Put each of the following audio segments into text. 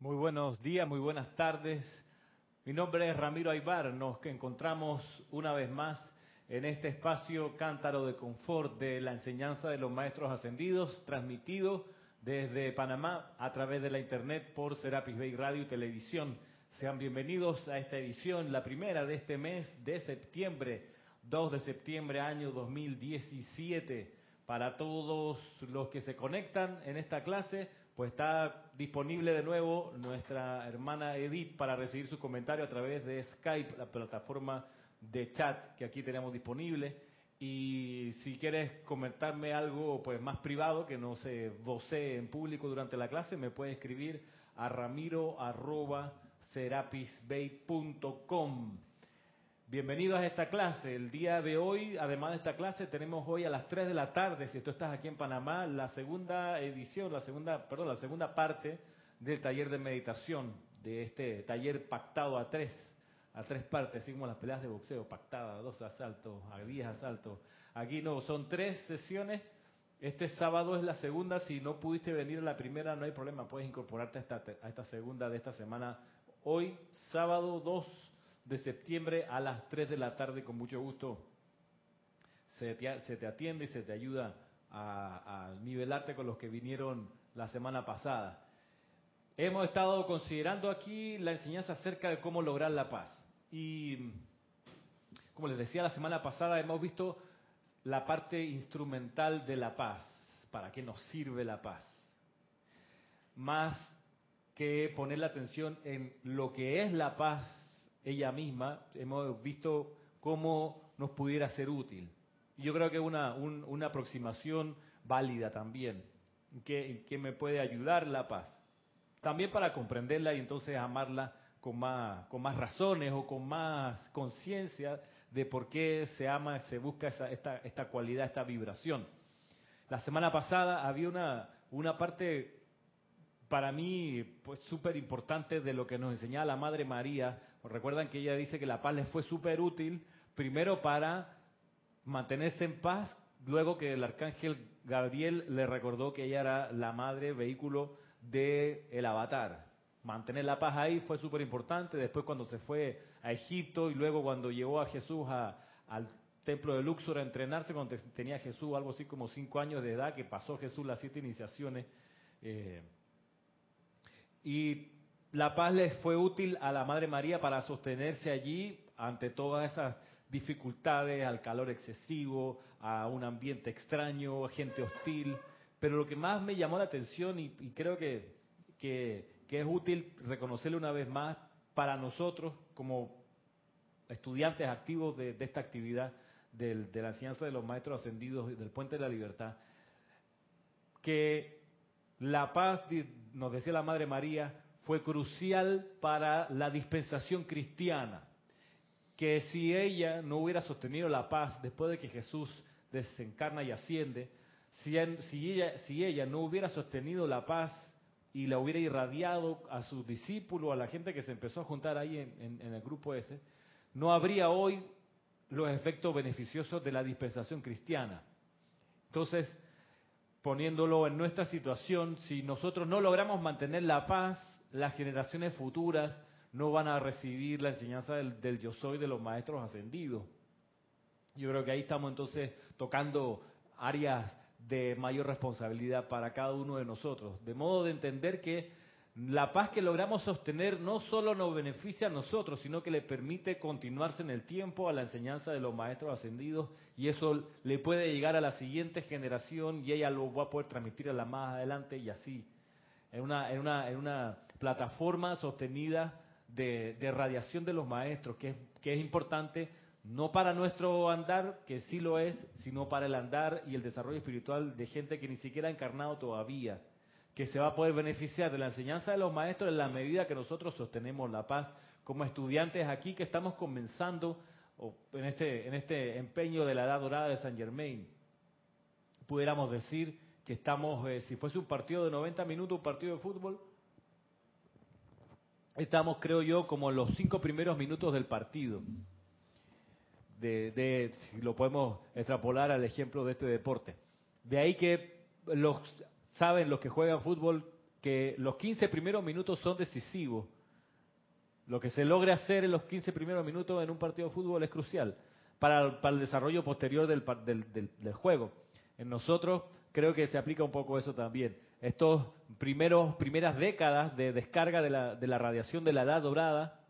Muy buenos días, muy buenas tardes. Mi nombre es Ramiro Aybar. Nos encontramos una vez más en este espacio cántaro de confort de la enseñanza de los maestros ascendidos, transmitido desde Panamá a través de la internet por Serapis Bay Radio y Televisión. Sean bienvenidos a esta edición, la primera de este mes de septiembre, 2 de septiembre año 2017. Para todos los que se conectan en esta clase, pues está disponible de nuevo nuestra hermana Edith para recibir su comentario a través de Skype, la plataforma de chat que aquí tenemos disponible. Y si quieres comentarme algo pues más privado, que no se vocee en público durante la clase, me puedes escribir a ramiro.serapisbay.com. Bienvenidos a esta clase. El día de hoy, además de esta clase, tenemos hoy a las 3 de la tarde, si tú estás aquí en Panamá, la segunda edición, la segunda, perdón, la segunda parte del taller de meditación, de este taller pactado a tres, a tres partes, así como las peleas de boxeo, pactada, dos asaltos, a diez asaltos. Aquí no, son tres sesiones. Este sábado es la segunda, si no pudiste venir a la primera, no hay problema, puedes incorporarte a esta, a esta segunda de esta semana. Hoy, sábado 2 de septiembre a las 3 de la tarde, con mucho gusto se te, atiende y se te ayuda a, nivelarte con los que vinieron la semana pasada. Hemos estado considerando aquí la enseñanza acerca de cómo lograr la paz. Y como les decía la semana pasada, hemos visto la parte instrumental de la paz. ¿Para qué nos sirve la paz? Más que poner la atención en lo que es la paz ella misma, hemos visto cómo nos pudiera ser útil. Y yo creo que es una, una aproximación válida también, que, que me puede ayudar la paz. También para comprenderla y entonces amarla con más, con más razones o con más conciencia de por qué se ama, se busca esa, esta, esta cualidad, esta vibración. La semana pasada había una, una parte para mí, pues súper importante de lo que nos enseñaba la Madre María. Recuerdan que ella dice que la paz les fue súper útil, primero para mantenerse en paz, luego que el arcángel Gabriel le recordó que ella era la madre, vehículo del el avatar. Mantener la paz ahí fue súper importante. Después cuando se fue a Egipto y luego cuando llevó a Jesús al templo de Luxor a entrenarse, cuando tenía Jesús algo así como cinco años de edad, que pasó Jesús las siete iniciaciones. Eh, y la paz les fue útil a la Madre María para sostenerse allí ante todas esas dificultades, al calor excesivo, a un ambiente extraño, a gente hostil. Pero lo que más me llamó la atención y, creo que, que, es útil reconocerlo una vez más para nosotros como estudiantes activos de, esta actividad de la enseñanza de los maestros ascendidos del Puente de la Libertad, que la paz, nos decía la Madre María, fue crucial para la dispensación cristiana. Que si ella no hubiera sostenido la paz después de que Jesús desencarna y asciende, si, ella, si ella no hubiera sostenido la paz y la hubiera irradiado a sus discípulos, a la gente que se empezó a juntar ahí en, en el grupo ese, no habría hoy los efectos beneficiosos de la dispensación cristiana. Entonces, poniéndolo en nuestra situación, si nosotros no logramos mantener la paz, las generaciones futuras no van a recibir la enseñanza del, yo soy de los maestros ascendidos. Yo creo que ahí estamos entonces tocando áreas de mayor responsabilidad para cada uno de nosotros, de modo de entender que la paz que logramos sostener no solo nos beneficia a nosotros, sino que le permite continuarse en el tiempo a la enseñanza de los maestros ascendidos y eso le puede llegar a la siguiente generación y ella lo va a poder transmitir a la más adelante y así. En una, en una, en una plataforma sostenida de, radiación de los maestros, que es, que es importante no para nuestro andar, que sí lo es, sino para el andar y el desarrollo espiritual de gente que ni siquiera ha encarnado todavía que se va a poder beneficiar de la enseñanza de los maestros en la medida que nosotros sostenemos la paz como estudiantes aquí que estamos comenzando en este, en este empeño de la edad dorada de San Germain. Pudiéramos decir que estamos, eh, si fuese un partido de 90 minutos, un partido de fútbol, estamos, creo yo, como en los cinco primeros minutos del partido. De, de, si lo podemos extrapolar al ejemplo de este deporte. De ahí que los saben los que juegan fútbol que los 15 primeros minutos son decisivos. Lo que se logre hacer en los 15 primeros minutos en un partido de fútbol es crucial para, el desarrollo posterior del, del, juego. En nosotros creo que se aplica un poco eso también. Estos primeros, primeras décadas de descarga de la, de la radiación de la edad dorada,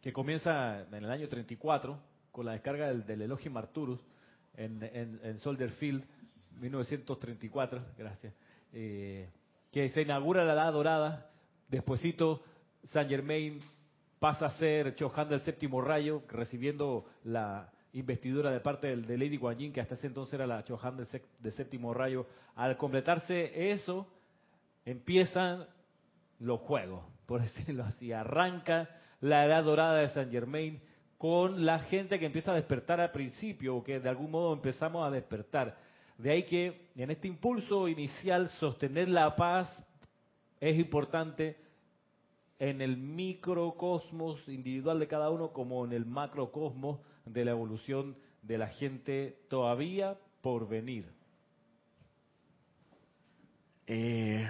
que comienza en el año 34, con la descarga del, del Elohim Arturus en, en, Soldier Field, 1934, gracias, eh, que se inaugura la edad dorada, despuesito Saint Germain pasa a ser Chohan del séptimo rayo, recibiendo la investidura de parte de Lady Guanyin, que hasta ese entonces era la Chohan del, séptimo rayo. Al completarse eso, empiezan los juegos, por decirlo así. Arranca la edad dorada de Saint Germain con la gente que empieza a despertar al principio, o que de algún modo empezamos a despertar. De ahí que en este impulso inicial sostener la paz es importante en el microcosmos individual de cada uno como en el macrocosmos de la evolución de la gente todavía por venir. Eh,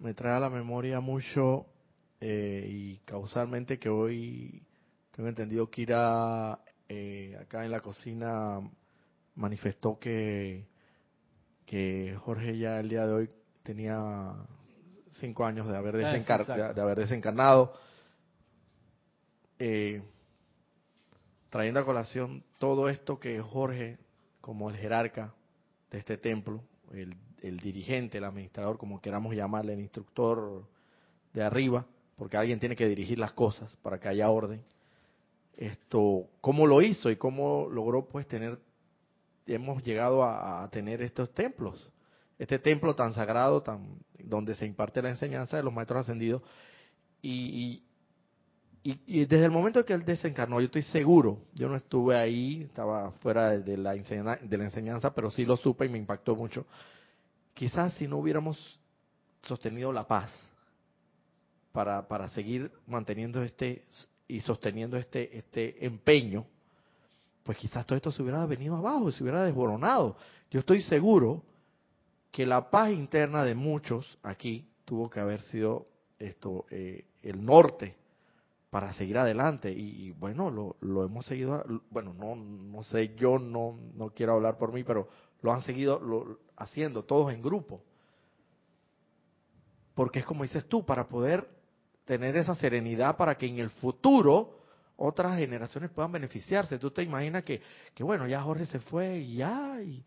me trae a la memoria mucho eh, y causalmente que hoy tengo entendido que Kira eh, acá en la cocina manifestó que, que Jorge ya el día de hoy tenía cinco años de haber, ah, de, haber desencarnado, eh, trayendo a colación todo esto que Jorge, como el jerarca de este templo, el, dirigente, el administrador, como queramos llamarle, el instructor de arriba, porque alguien tiene que dirigir las cosas para que haya orden. Esto, cómo lo hizo y cómo logró pues tener, hemos llegado a tener estos templos este templo tan sagrado, tan donde se imparte la enseñanza de los maestros ascendidos. Y, y, desde el momento en que él desencarnó, yo estoy seguro, yo no estuve ahí, estaba fuera de, la, de la enseñanza, pero sí lo supe y me impactó mucho. Quizás si no hubiéramos sostenido la paz para, seguir manteniendo este y sosteniendo este, este empeño, pues quizás todo esto se hubiera venido abajo, se hubiera desboronado. Yo estoy seguro que la paz interna de muchos aquí tuvo que haber sido esto eh, el norte para seguir adelante. Y, bueno lo, hemos seguido bueno no no sé yo no no quiero hablar por mí pero lo han seguido lo, haciendo todos en grupo. Porque es como dices tú para poder tener esa serenidad para que en el futuro otras generaciones puedan beneficiarse. Tú te imaginas que que bueno ya Jorge se fue y ya y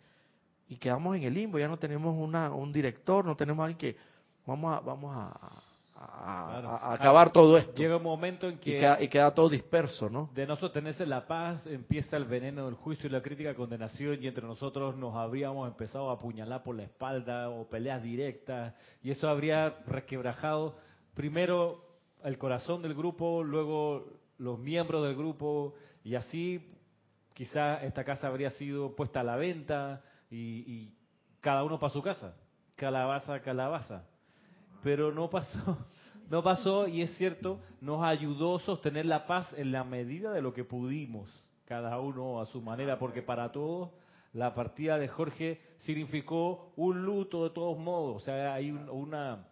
y quedamos en el limbo, ya no tenemos una, un director, no tenemos alguien que vamos a, vamos a, acabar todo esto. Llega un momento en que... Y queda, todo disperso, ¿no? De no sostenerse la paz, empieza el veneno del juicio y la crítica condenación y entre nosotros nos habríamos empezado a apuñalar por la espalda o peleas directas y eso habría requebrajado primero el corazón del grupo, luego los miembros del grupo y así quizá esta casa habría sido puesta a la venta, y, cada uno para su casa, calabaza, calabaza. Pero no pasó, no pasó y es cierto, nos ayudó a sostener la paz en la medida de lo que pudimos, cada uno a su manera, porque para todos la partida de Jorge significó un luto de todos modos, o sea, hay una,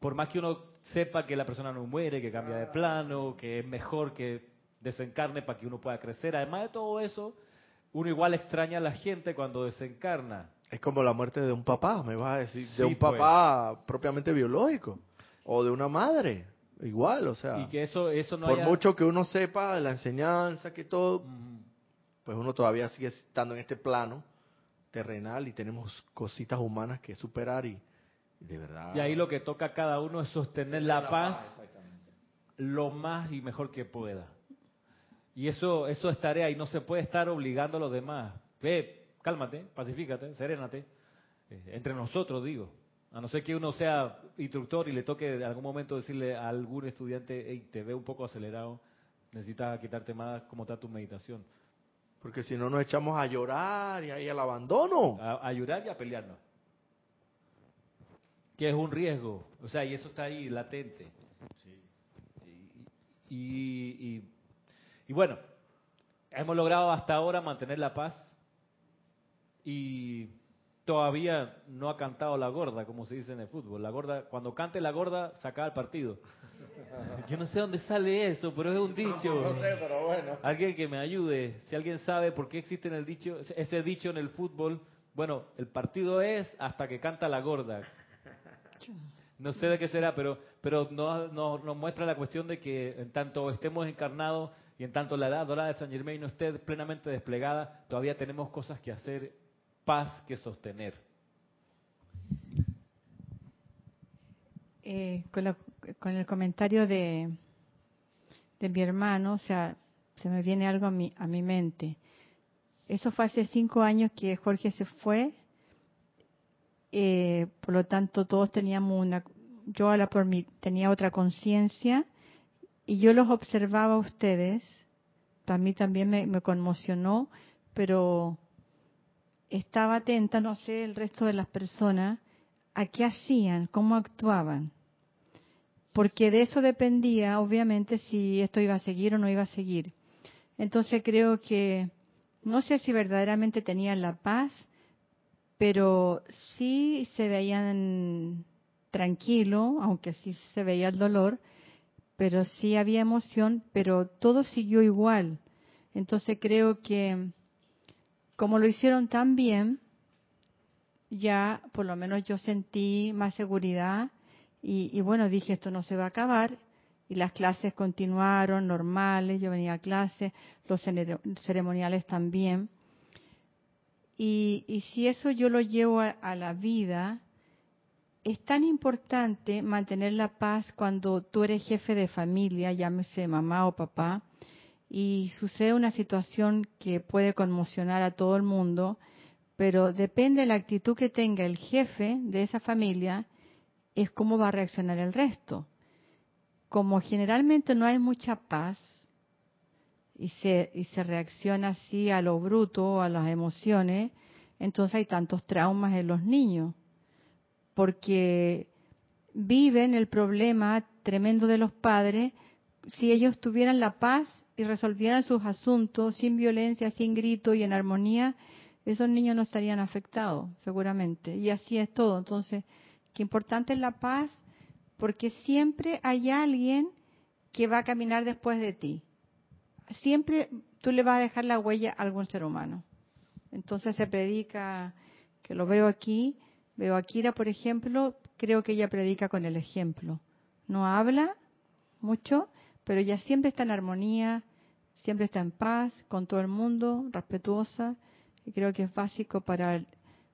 por más que uno sepa que la persona no muere, que cambia de plano, que es mejor que desencarne para que uno pueda crecer, además de todo eso, uno igual extraña a la gente cuando desencarna. Es como la muerte de un papá, me vas a decir, de un papá pues. propiamente biológico o de una madre, igual, o sea. Y que eso eso no Por mucho que uno sepa de la enseñanza que todo, pues uno todavía sigue estando en este plano terrenal y tenemos cositas humanas que superar y, de verdad. Y ahí lo que toca a cada uno es sostener la, paz lo más y mejor que pueda. Y eso, eso es tarea y no se puede estar obligando a los demás. Ve, cálmate, pacifícate, serénate. Eh, entre nosotros, digo. A no ser que uno sea instructor y le toque en algún momento decirle a algún estudiante, hey, te veo un poco acelerado, necesitas quitarte más cómo está tu meditación. Porque si no nos echamos a llorar y ahí al abandono. A, llorar y a pelearnos. Que es un riesgo. O sea, y eso está ahí latente. Sí. y, y y bueno, hemos logrado hasta ahora mantener la paz y todavía no ha cantado la gorda, como se dice en el fútbol. La gorda, cuando cante la gorda, saca el partido. Yo no sé dónde sale eso, pero es un dicho. No sé, pero bueno. Alguien que me ayude. Si alguien sabe por qué existe en el dicho, ese dicho en el fútbol, bueno, el partido es hasta que canta la gorda. No sé de qué será, pero, pero nos, nos, muestra la cuestión de que en tanto estemos encarnados y en tanto la edad dorada de San Germain no esté plenamente desplegada, todavía tenemos cosas que hacer, paz que sostener. Eh, con, el comentario de, de mi hermano, o sea, se me viene algo a mi, a mi mente. Eso fue hace cinco años que Jorge se fue eh, por lo tanto todos teníamos una, yo a la por mí tenía otra conciencia y yo los observaba a ustedes, para mí también me, conmocionó, pero estaba atenta, no sé, el resto de las personas, a qué hacían, cómo actuaban. Porque de eso dependía, obviamente, si esto iba a seguir o no iba a seguir. Entonces creo que, no sé si verdaderamente tenían la paz, pero sí se veían tranquilo, aunque sí se veía el dolor, pero sí había emoción, pero todo siguió igual. Entonces creo que como lo hicieron tan bien, ya por lo menos yo sentí más seguridad y, y, bueno, dije esto no se va a acabar y las clases continuaron normales, yo venía a clase, los ceremoniales también. Y, si eso yo lo llevo a, la vida, es tan importante mantener la paz cuando tú eres jefe de familia, llámese mamá o papá, y sucede una situación que puede conmocionar a todo el mundo, pero depende de la actitud que tenga el jefe de esa familia, es cómo va a reaccionar el resto. Como generalmente no hay mucha paz, y se, y se reacciona así a lo bruto, a las emociones, entonces hay tantos traumas en los niños, porque viven el problema tremendo de los padres si ellos tuvieran la paz y resolvieran sus asuntos sin violencia, sin grito y en armonía, esos niños no estarían afectados, seguramente. Y así es todo. Entonces, qué importante es la paz, porque siempre hay alguien que va a caminar después de ti siempre tú le vas a dejar la huella a algún ser humano. Entonces se predica, que lo veo aquí, veo a Kira, por ejemplo, creo que ella predica con el ejemplo. No habla mucho, pero ella siempre está en armonía, siempre está en paz con todo el mundo, respetuosa, y creo que es básico para,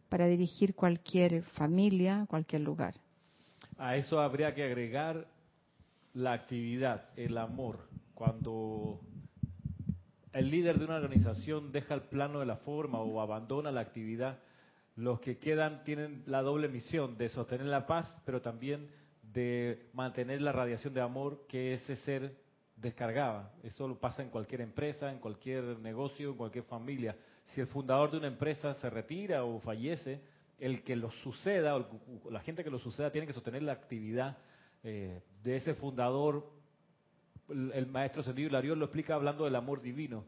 para dirigir cualquier familia, cualquier lugar. A eso habría que agregar la actividad, el amor. Cuando el líder de una organización deja el plano de la forma o abandona la actividad, los que quedan tienen la doble misión de sostener la paz, pero también de mantener la radiación de amor que ese ser descargaba. Eso lo pasa en cualquier empresa, en cualquier negocio, en cualquier familia. Si el fundador de una empresa se retira o fallece, el que lo suceda, o la gente que lo suceda, tiene que sostener la actividad eh, de ese fundador el maestro Sendido Hilarión lo explica hablando del amor divino.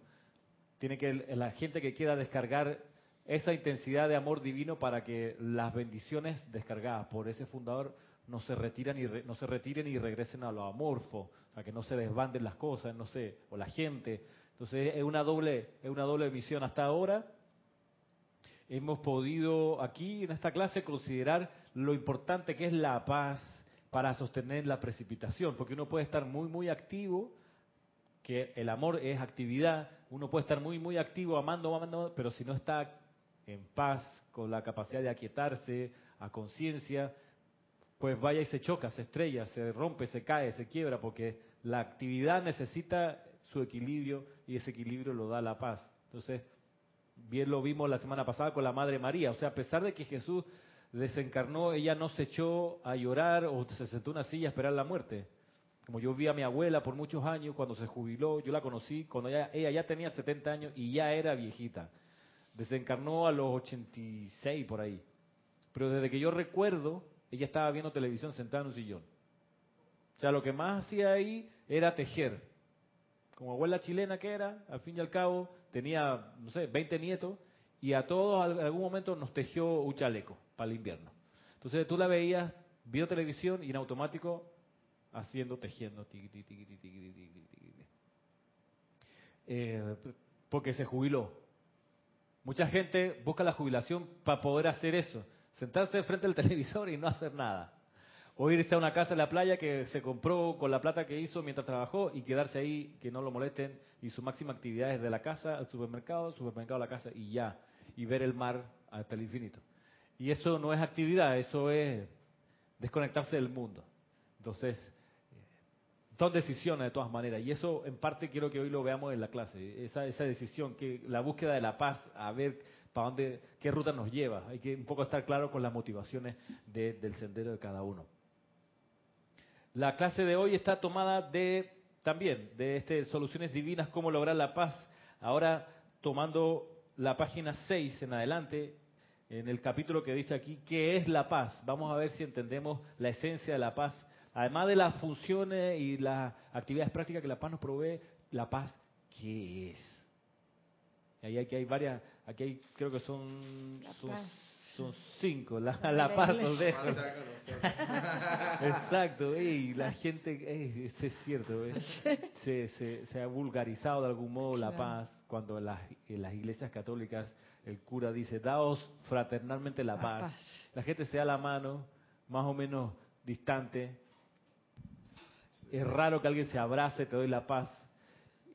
Tiene que la gente que quiera descargar esa intensidad de amor divino para que las bendiciones descargadas por ese fundador no se retiren y no se retiren y regresen a lo amorfo, o sea, que no se desbanden las cosas, no sé, o la gente. Entonces es una doble es una doble misión hasta ahora. Hemos podido aquí en esta clase considerar lo importante que es la paz, para sostener la precipitación, porque uno puede estar muy, muy activo, que el amor es actividad, uno puede estar muy, muy activo, amando, amando, pero si no está en paz, con la capacidad de aquietarse, a conciencia, pues vaya y se choca, se estrella, se rompe, se cae, se quiebra, porque la actividad necesita su equilibrio y ese equilibrio lo da la paz. Entonces, bien lo vimos la semana pasada con la Madre María, o sea, a pesar de que Jesús desencarnó, ella no se echó a llorar o se sentó en una silla a esperar la muerte. Como yo vi a mi abuela por muchos años, cuando se jubiló, yo la conocí cuando ella, ya tenía 70 años y ya era viejita. Desencarnó a los 86 por ahí. Pero desde que yo recuerdo, ella estaba viendo televisión sentada en un sillón. O sea, lo que más hacía ahí era tejer. Como abuela chilena que era, al fin y al cabo, tenía, no sé, 20 nietos y a todos en algún momento nos tejió un chaleco para el invierno. Entonces tú la veías, vio televisión y en automático haciendo, tejiendo. Eh, porque se jubiló. Mucha gente busca la jubilación para poder hacer eso, sentarse frente al televisor y no hacer nada. O irse a una casa en la playa que se compró con la plata que hizo mientras trabajó y quedarse ahí, que no lo molesten, y su máxima actividad es de la casa al supermercado, supermercado a la casa y ya, y ver el mar hasta el infinito. Y eso no es actividad, eso es desconectarse del mundo. Entonces, son decisiones de todas maneras. Y eso en parte quiero que hoy lo veamos en la clase. Esa, esa decisión, que la búsqueda de la paz, a ver para dónde, qué ruta nos lleva. Hay que un poco estar claro con las motivaciones del sendero de cada uno. La clase de hoy está tomada de también de este soluciones divinas, cómo lograr la paz. Ahora tomando la página 6 en adelante, en el capítulo que dice aquí, ¿qué es la paz? Vamos a ver si entendemos la esencia de la paz Además de las funciones y las actividades prácticas que la paz nos provee, la paz, ¿qué es? Ahí aquí hay varias, aquí hay, creo que son, son, cinco, la, la, paz los dejo. Exacto, y la gente, es cierto, se, se, se, ha vulgarizado de algún modo la paz cuando en las, en las iglesias católicas el cura dice, daos fraternalmente la, paz. La gente se da la mano, más o menos distante, es raro que alguien se abrace, te doy la paz.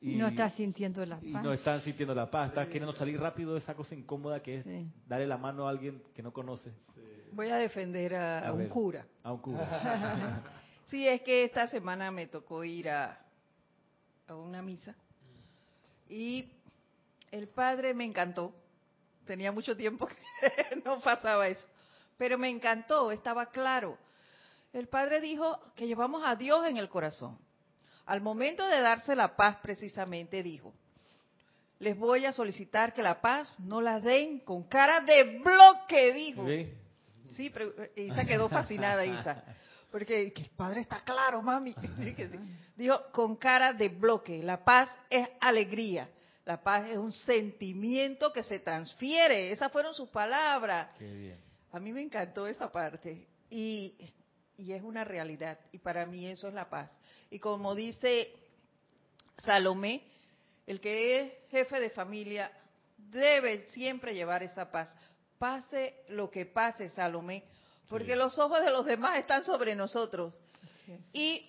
Y no estás sintiendo la paz. Y no están sintiendo la paz, estás queriendo salir rápido de esa cosa incómoda que es darle la mano a alguien que no conoce. Voy a defender a, un cura. A un cura. sí, es que esta semana me tocó ir a, a una misa y el padre me encantó. Tenía mucho tiempo que no pasaba eso, pero me encantó, estaba claro el Padre dijo que llevamos a Dios en el corazón. Al momento de darse la paz, precisamente dijo, les voy a solicitar que la paz no la den con cara de bloque, dijo. Sí, pero Isa quedó fascinada, Isa. Porque el padre está claro, mami. Dijo, con cara de bloque. La paz es alegría. La paz es un sentimiento que se transfiere. Esas fueron sus palabras. A mí me encantó esa parte. Y y es una realidad. Y para mí eso es la paz. Y como dice Salomé, el que es jefe de familia debe siempre llevar esa paz. Pase lo que pase, Salomé, porque los ojos de los demás están sobre nosotros. Y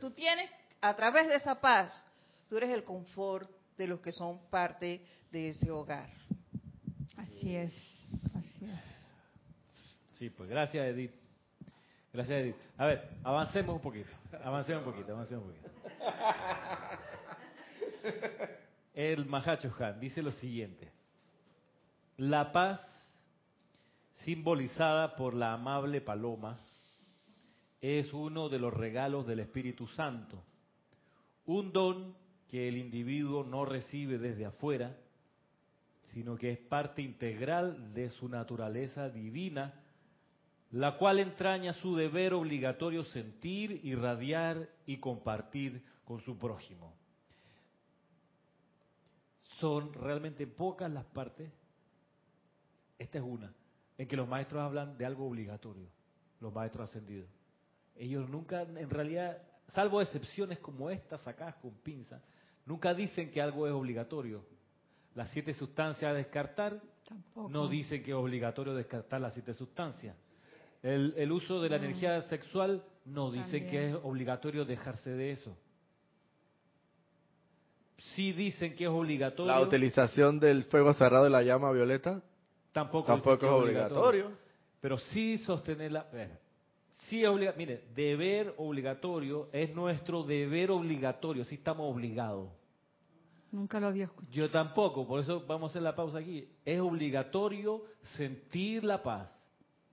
tú tienes, a través de esa paz, tú eres el confort de los que son parte de ese hogar. Así es, así es. Sí, pues gracias, Edith. Gracias. A ver, avancemos un poquito. Avancemos un poquito, avancemos un poquito. El Mahacho Han dice lo siguiente. La paz, simbolizada por la amable paloma, es uno de los regalos del Espíritu Santo. Un don que el individuo no recibe desde afuera, sino que es parte integral de su naturaleza divina la cual entraña su deber obligatorio sentir, irradiar y compartir con su prójimo. Son realmente pocas las partes, esta es una, en que los maestros hablan de algo obligatorio, los maestros ascendidos. Ellos nunca, en realidad, salvo excepciones como estas sacadas con pinza, nunca dicen que algo es obligatorio. Las siete sustancias a descartar no dicen que es obligatorio descartar las siete sustancias el, uso de la mm. energía sexual no dicen que es obligatorio dejarse de eso. Sí dicen que es obligatorio. La utilización del fuego cerrado de la llama violeta tampoco, es, obligatorio. Pero sí sostenerla. sí es obligatorio. Mire, deber obligatorio es nuestro deber obligatorio. Sí estamos obligados. Nunca lo había escuchado. Yo tampoco, por eso vamos a hacer la pausa aquí. Es obligatorio sentir la paz.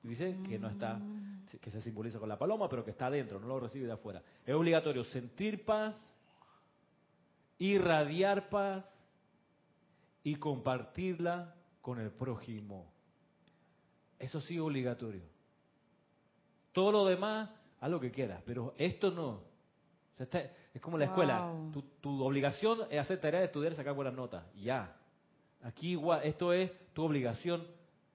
Dice que no está, mm. que se simboliza con la paloma, pero que está adentro, no lo recibe de afuera. Es obligatorio sentir paz, irradiar paz y compartirla con el prójimo. Eso sí es obligatorio. Todo lo demás, haz lo que quieras, pero esto no. es como la escuela. Tu, tu, obligación es hacer tarea de estudiar y sacar buenas notas. Ya. Aquí igual, esto es tu obligación,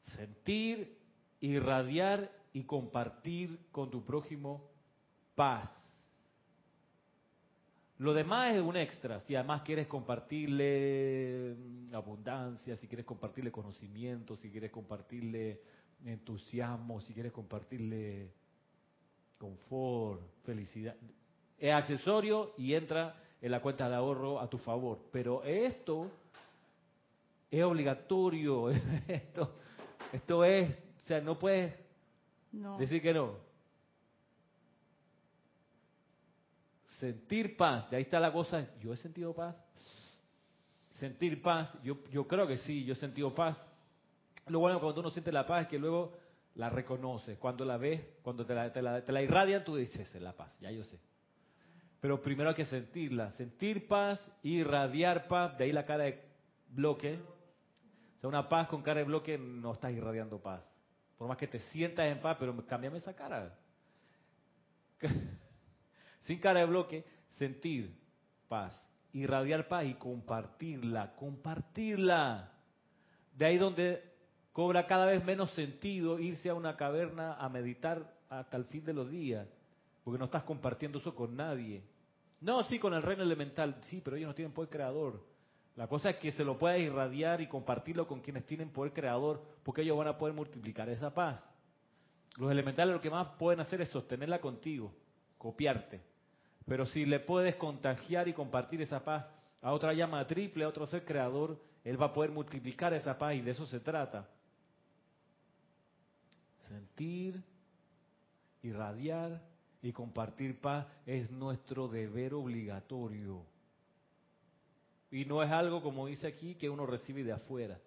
sentir, irradiar y compartir con tu prójimo paz. Lo demás es un extra. Si además quieres compartirle mm, abundancia, si quieres compartirle conocimiento, si quieres compartirle entusiasmo, si quieres compartirle confort, felicidad, es accesorio y entra en la cuenta de ahorro a tu favor. Pero esto es obligatorio. Esto, esto es, sea, no puedes decir que no. Sentir paz, de ahí está la cosa. Yo he sentido paz. Sentir paz, yo, yo creo que sí, yo he sentido paz. Lo bueno cuando uno siente la paz es que luego la reconoces. Cuando la ves, cuando te la, te la, te la irradian, tú dices, es la paz, ya yo sé. Pero primero hay que sentirla, sentir paz, irradiar paz, de ahí la cara de bloque. O sea, una paz con cara de bloque no estás irradiando paz. Por más que te sientas en paz, pero cámbiame esa cara. Sin cara de bloque, sentir paz, irradiar paz y compartirla, compartirla. De ahí donde cobra cada vez menos sentido irse a una caverna a meditar hasta el fin de los días porque no estás compartiendo eso con nadie. No, sí, con el reino elemental, sí, pero ellos no tienen poder creador. La cosa es que se lo pueda irradiar y compartirlo con quienes tienen poder creador, porque ellos van a poder multiplicar esa paz. Los elementales lo que más pueden hacer es sostenerla contigo, copiarte. Pero si le puedes contagiar y compartir esa paz a otra llama triple, a otro ser creador, él va a poder multiplicar esa paz y de eso se trata. Sentir, irradiar y compartir paz es nuestro deber obligatorio. Y no es algo, como dice aquí, que uno recibe de afuera.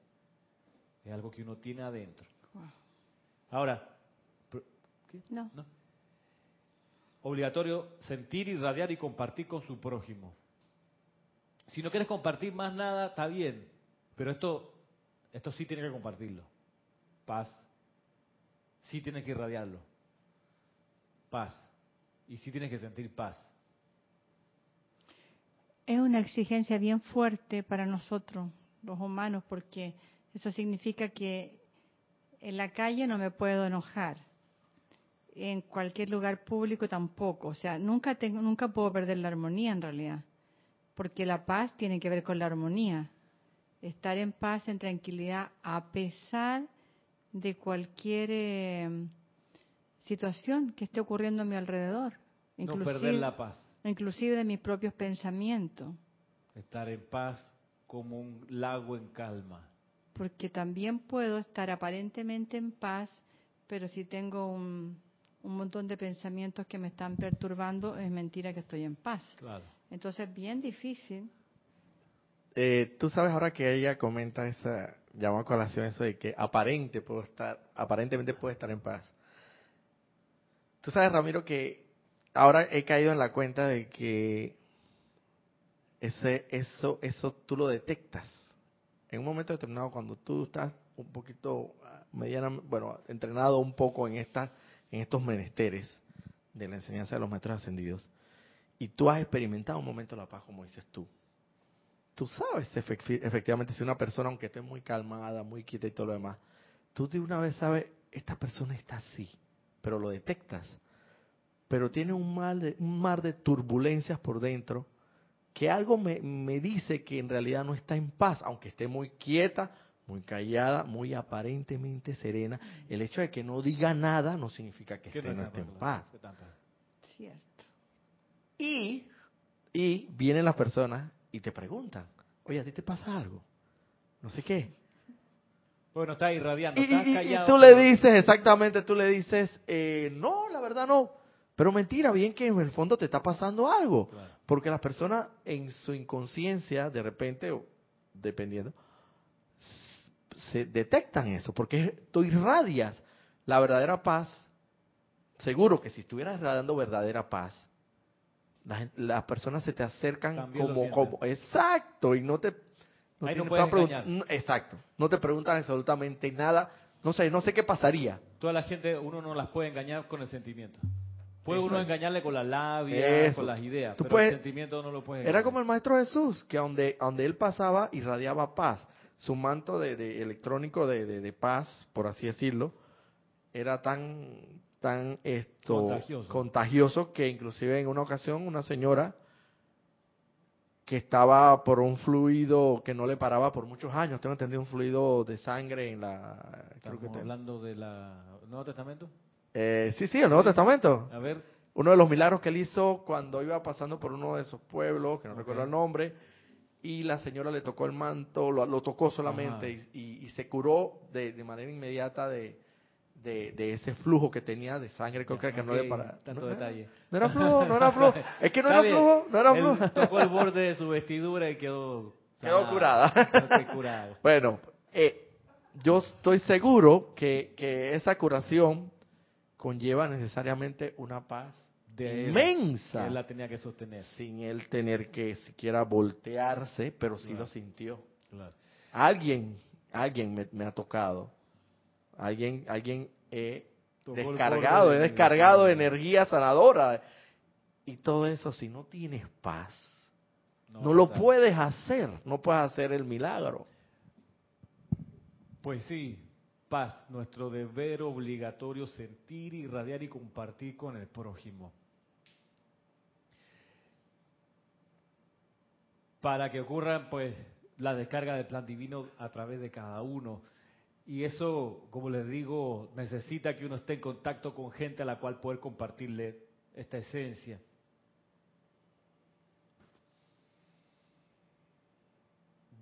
Es algo que uno tiene adentro. Ahora, ¿qué? No. Obligatorio sentir, irradiar y compartir con su prójimo. Si no quieres compartir más nada, está bien. Pero esto, esto sí tiene que compartirlo. Paz. Sí tiene que irradiarlo. Paz y sí tienes que sentir paz. Es una exigencia bien fuerte para nosotros, los humanos, porque eso significa que en la calle no me puedo enojar, en cualquier lugar público tampoco, o sea, nunca tengo, nunca puedo perder la armonía en realidad, porque la paz tiene que ver con la armonía, estar en paz, en tranquilidad, a pesar de cualquier eh, situación que esté ocurriendo a mi alrededor. no perder la paz. Inclusive de mis propios pensamientos. Estar en paz como un lago en calma. Porque también puedo estar aparentemente en paz, pero si tengo un, un montón de pensamientos que me están perturbando, es mentira que estoy en paz. Claro. Entonces, bien difícil. Eh, Tú sabes ahora que ella comenta esa, llama a colación eso de que aparente puedo estar, aparentemente puede estar en paz. Tú sabes, Ramiro, que ahora he caído en la cuenta de que ese, eso, eso tú lo detectas. En un momento determinado, cuando tú estás un poquito ah, mediana, bueno, entrenado un poco en estas, en estos menesteres de la enseñanza de los maestros ascendidos, y tú has experimentado un momento la paz, como dices tú. Tú sabes efectivamente si una persona, aunque esté muy calmada, muy quieta y todo lo demás, tú de una vez sabes, esta persona está así pero lo detectas. Pero tiene un, mal de, un mar de turbulencias por dentro que algo me, me dice que en realidad no está en paz, aunque esté muy quieta, muy callada, muy aparentemente serena. El hecho de que no diga nada no significa que esté, no esté en paz. Cierto. Y, y vienen las personas y te preguntan, oye, ¿a ti te pasa algo? No sé qué. Bueno, está irradiando, y, está callado. Y tú le dices, exactamente, tú le dices, eh, no, la verdad no. Pero mentira, bien que en el fondo te está pasando algo. Porque las personas en su inconsciencia, de repente, o dependiendo, se detectan eso. Porque tú irradias la verdadera paz. Seguro que si estuvieras irradiando verdadera paz, las, personas se te acercan como, como, exacto, y no te no Exacto. No te preguntan absolutamente nada. No sé, no sé qué pasaría. Toda la gente, uno no las puede engañar con el sentimiento. Puede uno engañarle con la labia, con las ideas, pero el sentimiento no lo puede Era como el Maestro Jesús, que donde, donde él pasaba irradiaba paz. su manto de, de electrónico de, de, de paz, por así decirlo, era tan tan esto Contagioso. contagioso que inclusive en una ocasión una señora que estaba por un fluido que no le paraba por muchos años, tengo entendido un fluido de sangre en la creo Estamos te- hablando del Nuevo Testamento. Eh, sí, sí, el Nuevo Testamento. A ver, Uno de los milagros que él hizo cuando iba pasando por uno de esos pueblos, que no recuerdo el nombre, y la señora le tocó el manto, lo, lo tocó solamente y, y- y se curó de, de manera inmediata de, de, de ese flujo que tenía de sangre, creo que, que no le para. Tanto no, detalle. No era flujo, no era flujo. Es que no Está era bien. flujo, no era Él flujo. tocó el borde de su vestidura y quedó... Quedó curada. Quedó. Bueno, eh, yo estoy seguro que, que esa curación conlleva necesariamente una paz De él, inmensa. que Él la tenía que sostener. sin él tener que siquiera voltearse, pero sí Claro. lo sintió. Claro. Alguien, alguien me, me ha tocado. Alguien, alguien he descargado, he de- descargado energía sanadora. Y todo eso, si no tienes paz, no, lo puedes hacer, no puedes hacer el milagro. Pues sí, paz, nuestro deber obligatorio sentir, irradiar y compartir con el prójimo. Para que ocurra pues la descarga del plan divino a través de cada uno. Y eso, como les digo, necesita que uno esté en contacto con gente a la cual poder compartirle esta esencia.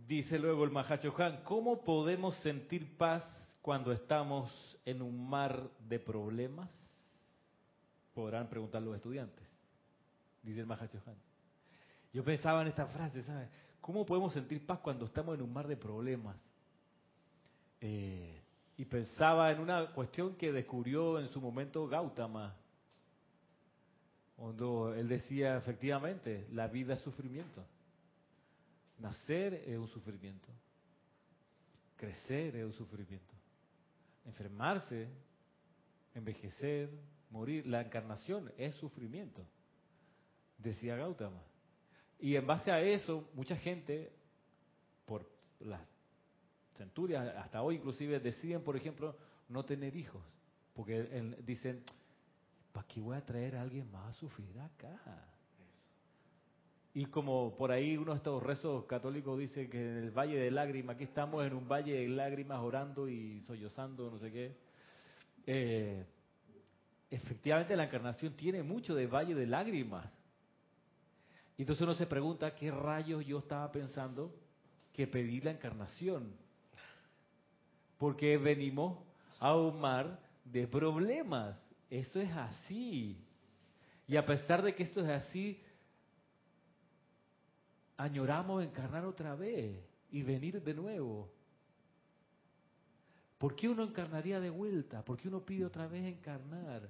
Dice luego el Mahacho Han, ¿cómo podemos sentir paz cuando estamos en un mar de problemas? Podrán preguntar los estudiantes, dice el Mahacho Han. Yo pensaba en esta frase, ¿sabes? ¿Cómo podemos sentir paz cuando estamos en un mar de problemas? Eh, y pensaba en una cuestión que descubrió en su momento Gautama, cuando él decía efectivamente, la vida es sufrimiento. Nacer es un sufrimiento. Crecer es un sufrimiento. Enfermarse, envejecer, morir, la encarnación es sufrimiento, decía Gautama. Y en base a eso, mucha gente, por las centurias, hasta hoy inclusive, deciden, por ejemplo, no tener hijos. Porque dicen, ¿para qué voy a traer a alguien más a sufrir acá? Y como por ahí uno de estos rezos católicos dice que en el valle de lágrimas, aquí estamos en un valle de lágrimas orando y sollozando, no sé qué. Eh, efectivamente la encarnación tiene mucho de valle de lágrimas. Y entonces uno se pregunta, ¿qué rayos yo estaba pensando que pedí la encarnación? Porque venimos a un mar de problemas. Eso es así. Y a pesar de que esto es así, añoramos encarnar otra vez y venir de nuevo. ¿Por qué uno encarnaría de vuelta? ¿Por qué uno pide otra vez encarnar?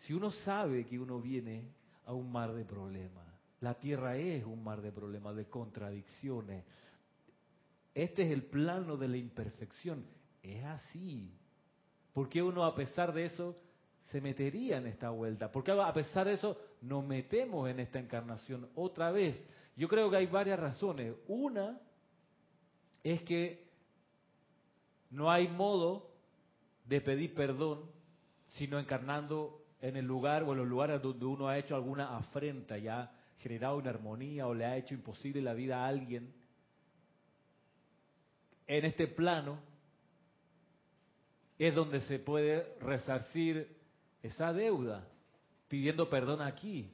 Si uno sabe que uno viene a un mar de problemas. La tierra es un mar de problemas, de contradicciones. Este es el plano de la imperfección. Es así. ¿Por qué uno a pesar de eso se metería en esta vuelta? ¿Por qué a pesar de eso nos metemos en esta encarnación otra vez? Yo creo que hay varias razones. Una es que no hay modo de pedir perdón sino encarnando en el lugar o en los lugares donde uno ha hecho alguna afrenta y ha generado una armonía o le ha hecho imposible la vida a alguien. En este plano es donde se puede resarcir esa deuda pidiendo perdón aquí.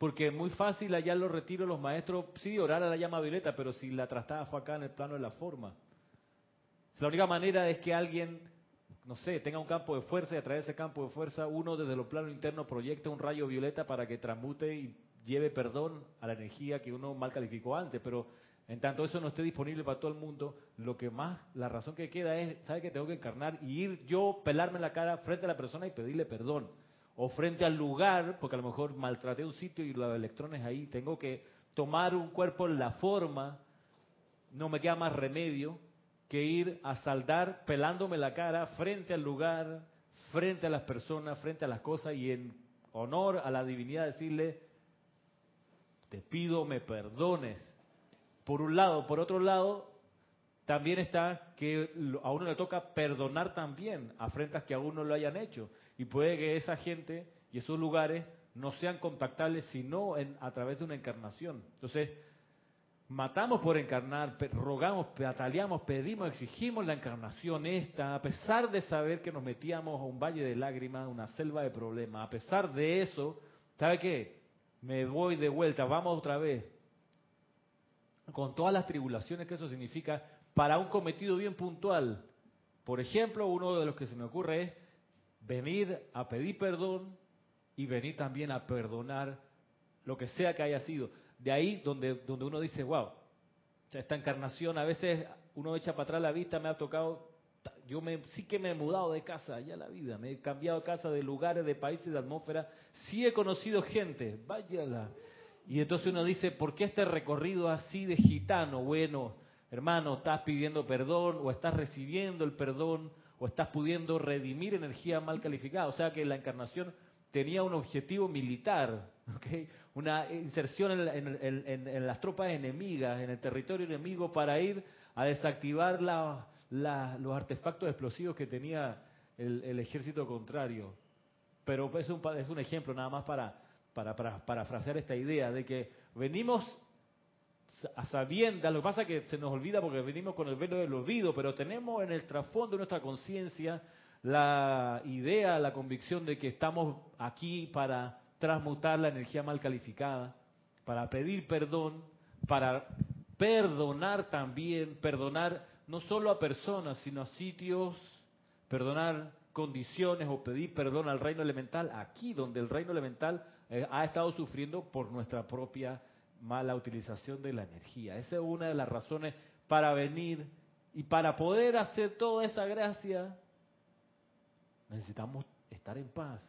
Porque es muy fácil allá los retiros los maestros, sí, orar a la llama violeta, pero si la trastada fue acá en el plano de la forma. La única manera es que alguien, no sé, tenga un campo de fuerza y a través de ese campo de fuerza uno desde los planos internos proyecte un rayo violeta para que transmute y lleve perdón a la energía que uno mal calificó antes. Pero en tanto eso no esté disponible para todo el mundo, lo que más, la razón que queda es, ¿sabe que tengo que encarnar y ir yo, pelarme la cara frente a la persona y pedirle perdón? O frente al lugar, porque a lo mejor maltraté un sitio y los electrones ahí, tengo que tomar un cuerpo en la forma, no me queda más remedio que ir a saldar pelándome la cara frente al lugar, frente a las personas, frente a las cosas y en honor a la divinidad decirle, te pido me perdones. Por un lado, por otro lado, también está que a uno le toca perdonar también afrentas que a uno lo hayan hecho. Y puede que esa gente y esos lugares no sean contactables sino en, a través de una encarnación. Entonces, matamos por encarnar, rogamos, bataleamos, pedimos, exigimos la encarnación esta, a pesar de saber que nos metíamos a un valle de lágrimas, una selva de problemas, a pesar de eso, ¿sabe qué? Me voy de vuelta, vamos otra vez, con todas las tribulaciones que eso significa para un cometido bien puntual. Por ejemplo, uno de los que se me ocurre es venir a pedir perdón y venir también a perdonar lo que sea que haya sido de ahí donde, donde uno dice, wow, esta encarnación a veces uno echa para atrás la vista, me ha tocado, yo me, sí que me he mudado de casa allá la vida, me he cambiado de casa, de lugares, de países, de atmósfera, sí he conocido gente, váyala. Y entonces uno dice, ¿por qué este recorrido así de gitano? Bueno, hermano, estás pidiendo perdón o estás recibiendo el perdón o estás pudiendo redimir energía mal calificada. O sea que la encarnación tenía un objetivo militar, una inserción en, las tropas enemigas, en el territorio enemigo, para ir a desactivar los artefactos explosivos que tenía el, ejército contrario. Pero es un, es un ejemplo nada más para, para, para esta idea de que venimos a sabiendas, lo que pasa es que se nos olvida porque venimos con el velo del olvido, pero tenemos en el trasfondo de nuestra conciencia la idea, la convicción de que estamos aquí para transmutar la energía mal calificada, para pedir perdón, para perdonar también, perdonar no solo a personas, sino a sitios, perdonar condiciones o pedir perdón al reino elemental, aquí donde el reino elemental eh, ha estado sufriendo por nuestra propia mala utilización de la energía. Esa es una de las razones para venir y para poder hacer toda esa gracia Necesitamos estar en paz.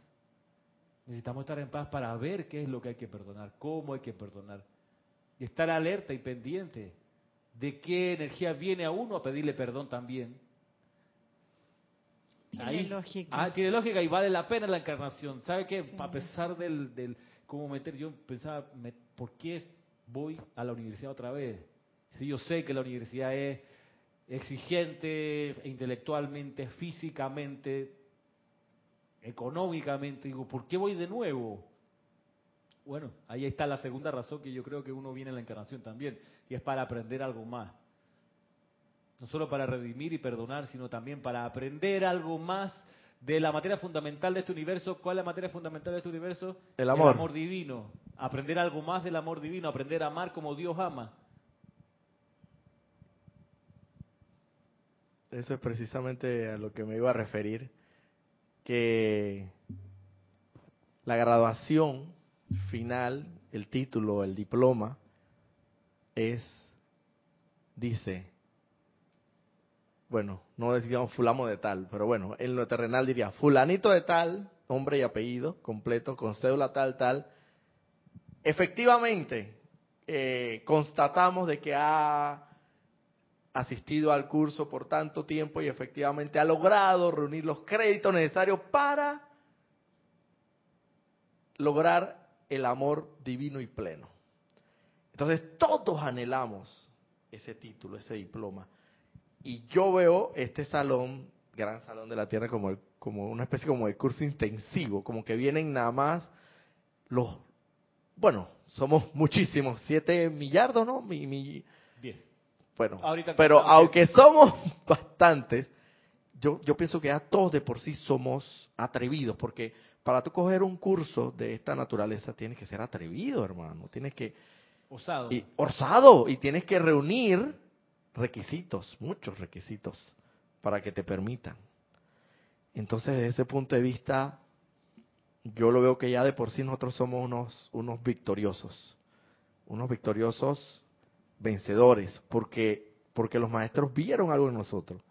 Necesitamos estar en paz para ver qué es lo que hay que perdonar, cómo hay que perdonar. Y estar alerta y pendiente de qué energía viene a uno a pedirle perdón también. Tiene lógica. Ah, tiene lógica y vale la pena la encarnación. ¿Sabe qué? A pesar del, del cómo meter, yo pensaba, ¿por qué voy a la universidad otra vez? Si yo sé que la universidad es exigente intelectualmente, físicamente, económicamente, digo, ¿por qué voy de nuevo? Bueno, ahí está la segunda razón que yo creo que uno viene en la encarnación también, y es para aprender algo más. No solo para redimir y perdonar, sino también para aprender algo más de la materia fundamental de este universo. ¿Cuál es la materia fundamental de este universo? El amor. El amor divino. Aprender algo más del amor divino, aprender a amar como Dios ama. Eso es precisamente a lo que me iba a referir que la graduación final, el título, el diploma, es, dice, bueno, no decíamos fulano de tal, pero bueno, en lo terrenal diría fulanito de tal, nombre y apellido completo, con cédula tal, tal. Efectivamente, eh, constatamos de que ha asistido al curso por tanto tiempo y efectivamente ha logrado reunir los créditos necesarios para lograr el amor divino y pleno. Entonces todos anhelamos ese título, ese diploma. Y yo veo este salón, gran salón de la tierra, como, como una especie como de curso intensivo, como que vienen nada más los, bueno, somos muchísimos, siete millardos, ¿no? Mi, mi, diez. Bueno, pero aunque somos bastantes, yo, yo pienso que ya todos de por sí somos atrevidos, porque para tú coger un curso de esta naturaleza tienes que ser atrevido, hermano. Tienes que... Osado. Y, osado. Y tienes que reunir requisitos, muchos requisitos, para que te permitan. Entonces, desde ese punto de vista, yo lo veo que ya de por sí nosotros somos unos, unos victoriosos. Unos victoriosos vencedores, porque, porque los maestros vieron algo en nosotros.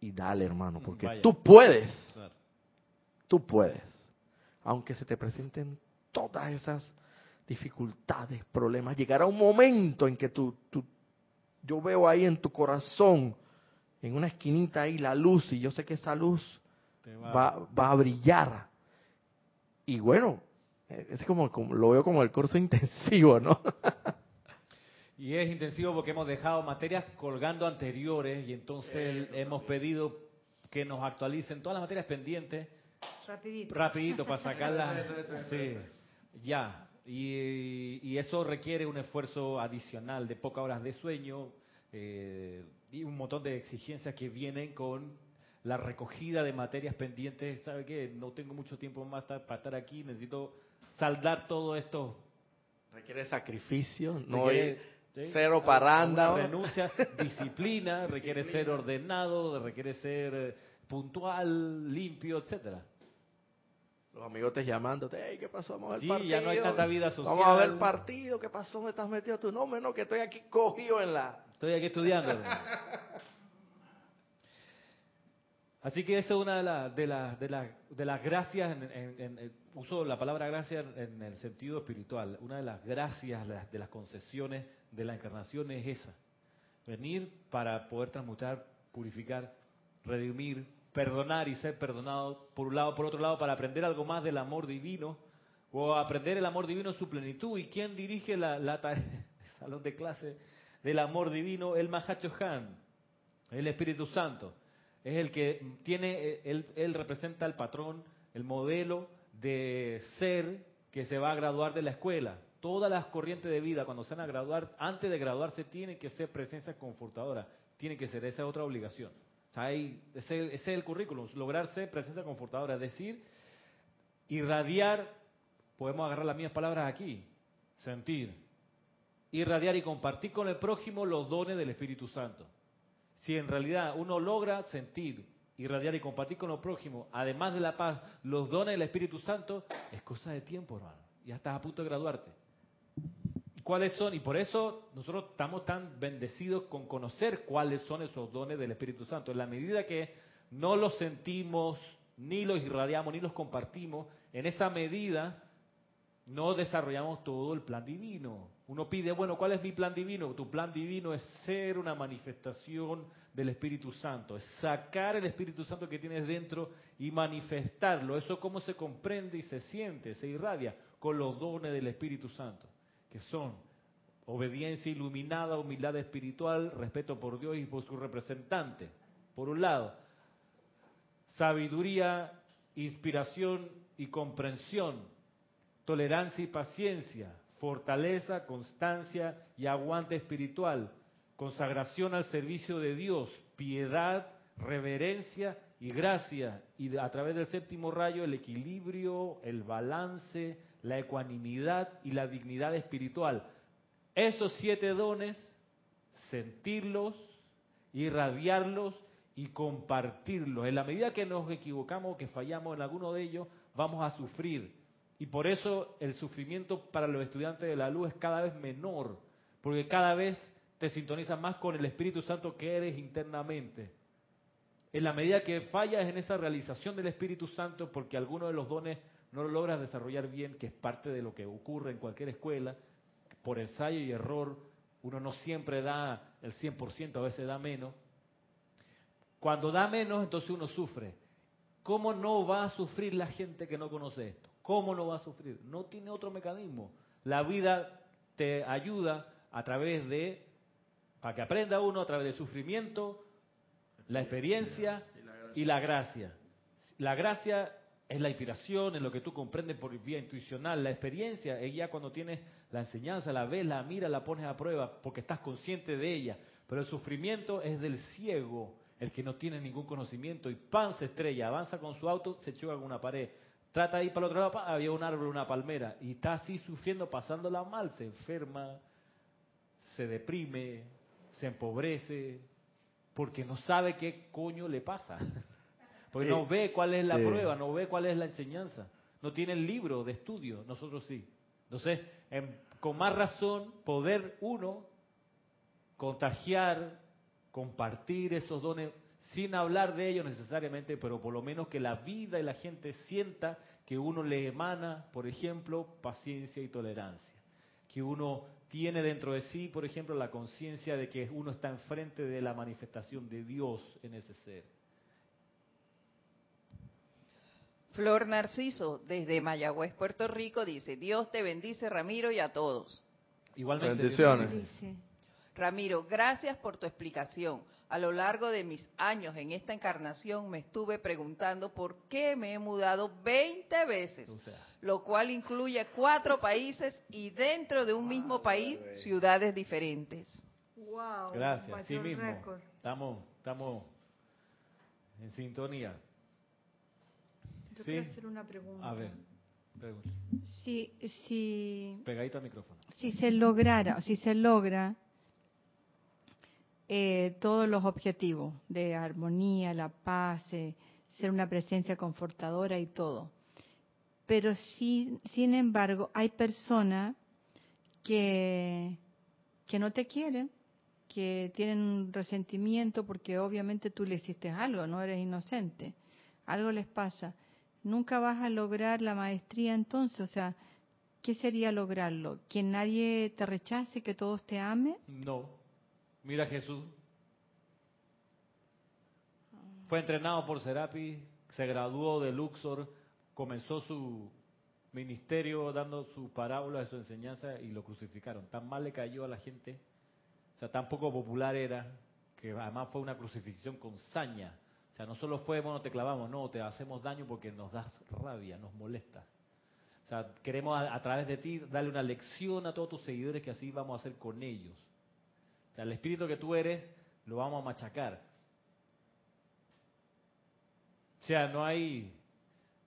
Y dale, hermano, porque tú puedes. Tú puedes. Aunque se te presenten todas esas dificultades, problemas, llegará un momento en que tú, tú, yo veo ahí en tu corazón, en una esquinita ahí, la luz, y yo sé que esa luz va, va a brillar. Y bueno, es como, como, lo veo como el curso intensivo, ¿no? Y es intensivo porque hemos dejado materias colgando anteriores y entonces hemos pedido que nos actualicen todas las materias pendientes Rapidito. rapidito para sacarlas. Sí, ya. Y, y eso requiere un esfuerzo adicional de pocas horas de sueño eh, y un montón de exigencias que vienen con la recogida de materias pendientes. ¿Sabe qué? No tengo mucho tiempo más para estar aquí. Necesito saldar todo esto. Requiere sacrificio, no Requiere, ir ¿sí? cero parranda. Una renuncia, disciplina, requiere ser ordenado, requiere ser eh, puntual, limpio, etcétera. Los amigotes llamándote, hey, ¿qué pasó? Vamos a ver Sí, partido. ya no hay tanta vida social. Vamos a ver el partido, ¿qué pasó? ¿Me estás metido tú? No, menos que estoy aquí cogido en la... Estoy aquí estudiando. Así que esa es una de, las de, las de, las de las gracias, en, en- en- uso la palabra gracia en el sentido espiritual, una de las gracias, de las concesiones de la encarnación es esa. Venir para poder transmutar, purificar, redimir, perdonar y ser perdonado, por un lado, por otro lado, para aprender algo más del amor divino, o aprender el amor divino en su plenitud. ¿Y quién dirige la, la salón de clase del amor divino? El Mahacho Han, el Espíritu Santo. Es el que tiene, él, él representa el patrón, el modelo de ser que se va a graduar de la escuela. Todas las corrientes de vida, cuando se van a graduar, antes de graduarse, tienen que ser presencia confortadora. Tiene que ser, esa es otra obligación. Ahí- ese, ese es el currículum, lograr ser presencia confortadora, es decir, irradiar, podemos agarrar las mismas palabras aquí, sentir, irradiar y compartir con el prójimo los dones del Espíritu Santo. Si en realidad uno logra sentir, irradiar y compartir con el prójimo, además de la paz, los dones del Espíritu Santo, es cosa de tiempo, hermano. Ya estás a punto de graduarte. ¿Cuáles son? Y por eso nosotros estamos tan bendecidos con conocer cuáles son esos dones del Espíritu Santo. En la medida que no los sentimos, ni los irradiamos, ni los compartimos, en esa medida no desarrollamos todo el plan divino. Uno pide, bueno, ¿cuál es mi plan divino? Tu plan divino es ser una manifestación del Espíritu Santo, es sacar el Espíritu Santo que tienes dentro y manifestarlo. Eso cómo se comprende y se siente, se irradia con los dones del Espíritu Santo, que son obediencia iluminada, humildad espiritual, respeto por Dios y por su representante. Por un lado, sabiduría, inspiración y comprensión, tolerancia y paciencia, fortaleza, constancia y aguante espiritual, consagración al servicio de Dios, piedad, reverencia y gracia, y a través del séptimo rayo el equilibrio, el balance, la ecuanimidad y la dignidad espiritual. Esos siete dones, sentirlos, irradiarlos y compartirlos. En la medida que nos equivocamos que fallamos en alguno de ellos, vamos a sufrir. Y por eso el sufrimiento para los estudiantes de la luz es cada vez menor, porque cada vez te sintonizas más con el Espíritu Santo que eres internamente. En la medida que fallas en esa realización del Espíritu Santo, porque alguno de los dones no lo logras desarrollar bien, que es parte de lo que ocurre en cualquier escuela, por ensayo y error, uno no siempre da el 100%, a veces da menos. Cuando da menos, entonces uno sufre. ¿Cómo no va a sufrir la gente que no conoce esto? ¿Cómo no va a sufrir? No tiene otro mecanismo. La vida te ayuda a través de, para que aprenda uno, a través del sufrimiento, la experiencia y la gracia. La gracia es la inspiración, es lo que tú comprendes por vía intuicional. La experiencia es ya cuando tienes la enseñanza, la ves, la miras, la pones a prueba, porque estás consciente de ella. Pero el sufrimiento es del ciego, el que no tiene ningún conocimiento y pan se estrella, avanza con su auto, se choca con una pared. Trata de ir para el otro lado, había un árbol, una palmera, y está así sufriendo, pasándola mal, se enferma, se deprime, se empobrece, porque no sabe qué coño le pasa. Porque no Eh, ve cuál es la eh. prueba, no ve cuál es la enseñanza. No tiene el libro de estudio, nosotros sí. Entonces, en- con más razón, poder uno contagiar, compartir esos dones, sin hablar de ellos necesariamente, pero por lo menos que la vida y la gente sienta que uno le emana, por ejemplo, paciencia y tolerancia. Que uno tiene dentro de sí, por ejemplo, la conciencia de que uno está enfrente de la manifestación de Dios en ese ser. Flor Narciso, desde Mayagüez, Puerto Rico, dice, Dios te bendice, Ramiro, y a todos. Igualmente. Bendiciones. Ramiro, gracias por tu explicación. A lo largo de mis años en esta encarnación me estuve preguntando por qué me he mudado 20 veces, O sea, lo cual incluye cuatro países y dentro de un mismo país ciudades diferentes. Wow, gracias, sí mismo. Estamos, estamos en sintonía. Yo Sí. quiero hacer una pregunta. A ver, pregunta. Si, si, Pegadito al micrófono. si se lograra, si se logra eh, todos los objetivos de armonía, la paz, eh, ser una presencia confortadora y todo, pero sí, sin embargo hay personas que que no te quieren, que tienen un resentimiento porque obviamente tú le hiciste algo, no eres inocente, algo les pasa. Nunca vas a lograr la maestría entonces, o sea, ¿qué sería lograrlo? ¿Que nadie te rechace, que todos te amen? No. Mira Jesús. Fue entrenado por Serapi, se graduó de Luxor, comenzó su ministerio dando su parábola su enseñanza y lo crucificaron. Tan mal le cayó a la gente, o sea, tan poco popular era, que además fue una crucifixión con saña. Sea, no solo fue, bueno, te clavamos, no, te hacemos daño porque nos das rabia, nos molestas. O sea, queremos a, través de ti darle una lección a todos tus seguidores que así vamos a hacer con ellos. O sea, el espíritu que tú eres lo vamos a machacar. O sea, no hay,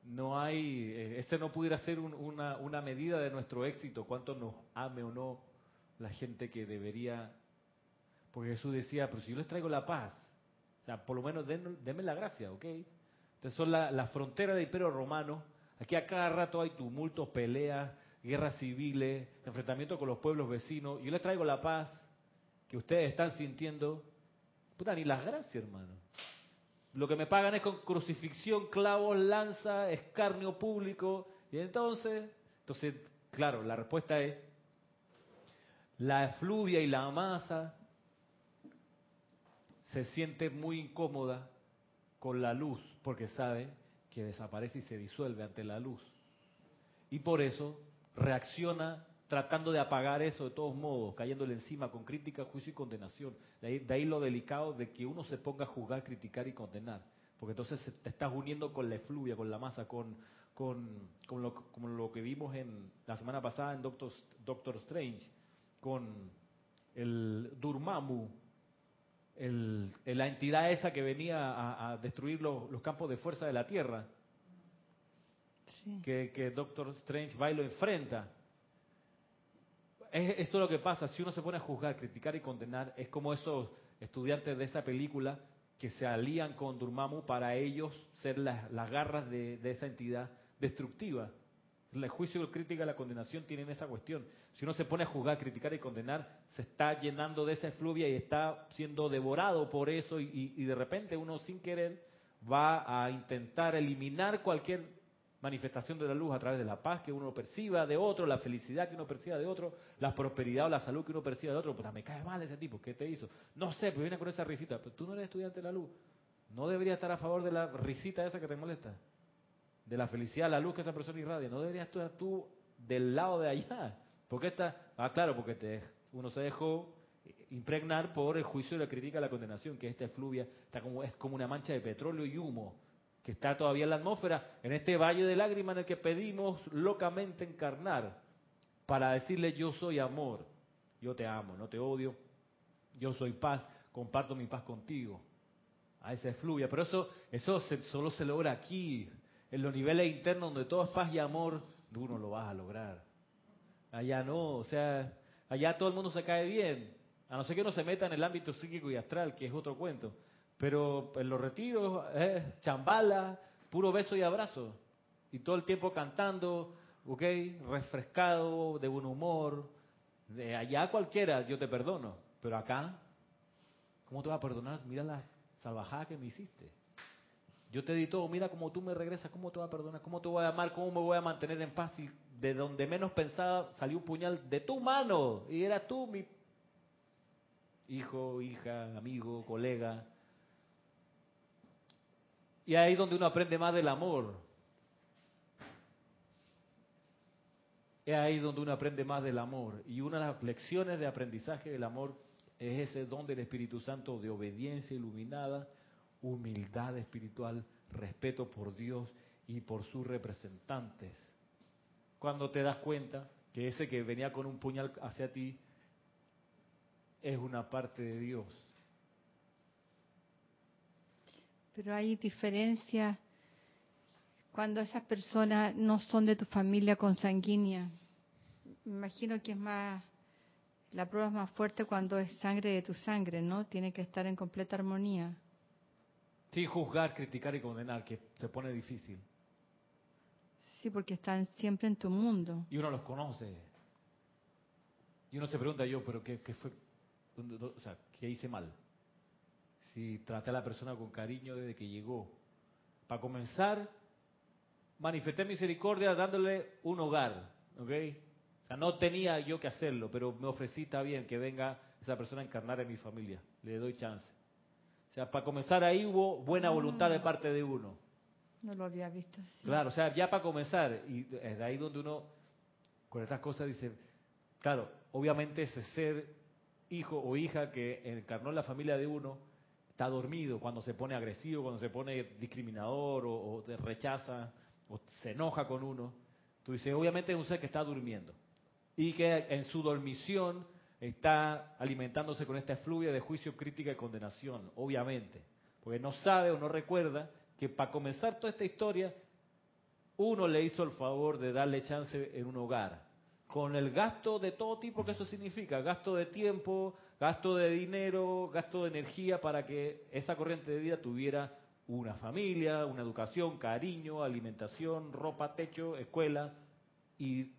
no hay, eh, este no pudiera ser un- una, una medida de nuestro éxito, cuánto nos ame o no la gente que debería, porque Jesús decía, pero si yo les traigo la paz, o sea, por lo menos den- denme la gracia, ¿ok? Entonces son la, la frontera del imperio romano, aquí a cada rato hay tumultos, peleas, guerras civiles, enfrentamientos con los pueblos vecinos, yo les traigo la paz que ustedes están sintiendo, puta, ni las gracias, hermano. Lo que me pagan es con crucifixión, clavos, lanza, escarnio público. Y entonces, entonces, claro, la respuesta es, la efluvia y la masa se siente muy incómoda con la luz, porque sabe que desaparece y se disuelve ante la luz. Y por eso reacciona tratando de apagar eso de todos modos, cayéndole encima con crítica, juicio y condenación. De ahí, lo delicado de que uno se ponga a juzgar, criticar y condenar. Porque entonces te estás uniendo con la efluvia, con la masa, con, con, con lo, lo que vimos en la semana pasada en Doctor, Doctor Strange, con el Durmamu, el, la entidad esa que venía a, a destruir los, los campos de fuerza de la Tierra, Sí. que, que Doctor Strange va y lo enfrenta. Es, eso es lo que pasa, si uno se pone a juzgar, criticar y condenar, es como esos estudiantes de esa película que se alían con Durmamu para ellos ser las, las garras de, de esa entidad destructiva. El juicio, la crítica la condenación tienen esa cuestión. Si uno se pone a juzgar, criticar y condenar, se está llenando de esa efluvia y está siendo devorado por eso y, y- de repente uno sin querer va a intentar eliminar cualquier manifestación de la luz a través de la paz que uno perciba de otro, la felicidad que uno perciba de otro, la prosperidad o la salud que uno perciba de otro. Pues me cae mal ese tipo, ¿qué te hizo? No sé, pero viene con esa risita. Pero tú no eres estudiante de la luz. No deberías estar a favor de la risita esa que te molesta. De la felicidad, la luz que esa persona irradia. No deberías estar tú del lado de allá. ¿Por qué está? Ah, claro, porque uno se dejó impregnar por el juicio, la crítica, la condenación, que esta efluvia está como, es como una mancha de petróleo y humo que está todavía en la atmósfera, en este valle de lágrimas en el que pedimos locamente encarnar para decirle yo soy amor, yo te amo, no te odio, yo soy paz, comparto mi paz contigo. A esa efluvia, pero eso, eso se- solo se logra aquí, en los niveles internos donde todo es paz y amor, tú no lo vas a lograr. Allá no, o sea, allá todo el mundo se cae bien, a no ser que uno se meta en el ámbito psíquico y astral, que es otro cuento. Pero en los retiros es chambala, puro beso y abrazo. Y todo el tiempo cantando, ¿ok? Refrescado, de buen humor. De allá cualquiera, yo te perdono. Pero acá, ¿cómo te vas a perdonar? Mira la salvajada que me hiciste. Yo te di todo, mira cómo tú me regresas, cómo te voy a perdonar, cómo te voy a amar, cómo me voy a mantener en paz. Y de donde menos pensaba salió un puñal de tu mano. Y eras tú mi hijo, hija, amigo, colega. Y ahí es donde uno aprende más del amor. Es ahí donde uno aprende más del amor. Y una de las lecciones de aprendizaje del amor es ese don del Espíritu Santo de obediencia iluminada, humildad espiritual, respeto por Dios y por sus representantes. Cuando te das cuenta que ese que venía con un puñal hacia ti es una parte de Dios. Pero hay diferencias cuando esas personas no son de tu familia consanguínea. Me imagino que es más, la prueba es más fuerte cuando es sangre de tu sangre, ¿no? Tiene que estar en completa armonía. Sin juzgar, criticar y condenar, que se pone difícil. Sí, porque están siempre en tu mundo. Y uno los conoce. Y uno se pregunta yo, pero ¿qué, qué fue? O sea, ¿qué hice mal? Si traté a la persona con cariño desde que llegó. Para comenzar, manifesté misericordia dándole un hogar, ¿ok? O sea, no tenía yo que hacerlo, pero me ofrecí, está bien, que venga esa persona a encarnar en mi familia. Le doy chance. O sea, para comenzar ahí hubo buena voluntad de parte de uno. No lo había visto así. Claro, o sea, ya para comenzar, y es de ahí donde uno, con estas cosas, dice, claro, obviamente ese ser hijo o hija que encarnó en la familia de uno, está dormido cuando se pone agresivo, cuando se pone discriminador o, o te rechaza o se enoja con uno. Tú dices, obviamente es un ser que está durmiendo y que en su dormición está alimentándose con esta efluvia de juicio, crítica y condenación, obviamente, porque no sabe o no recuerda que para comenzar toda esta historia, uno le hizo el favor de darle chance en un hogar, con el gasto de todo tipo que eso significa, gasto de tiempo, gasto de dinero, gasto de energía para que esa corriente de vida tuviera una familia, una educación, cariño, alimentación, ropa, techo, escuela y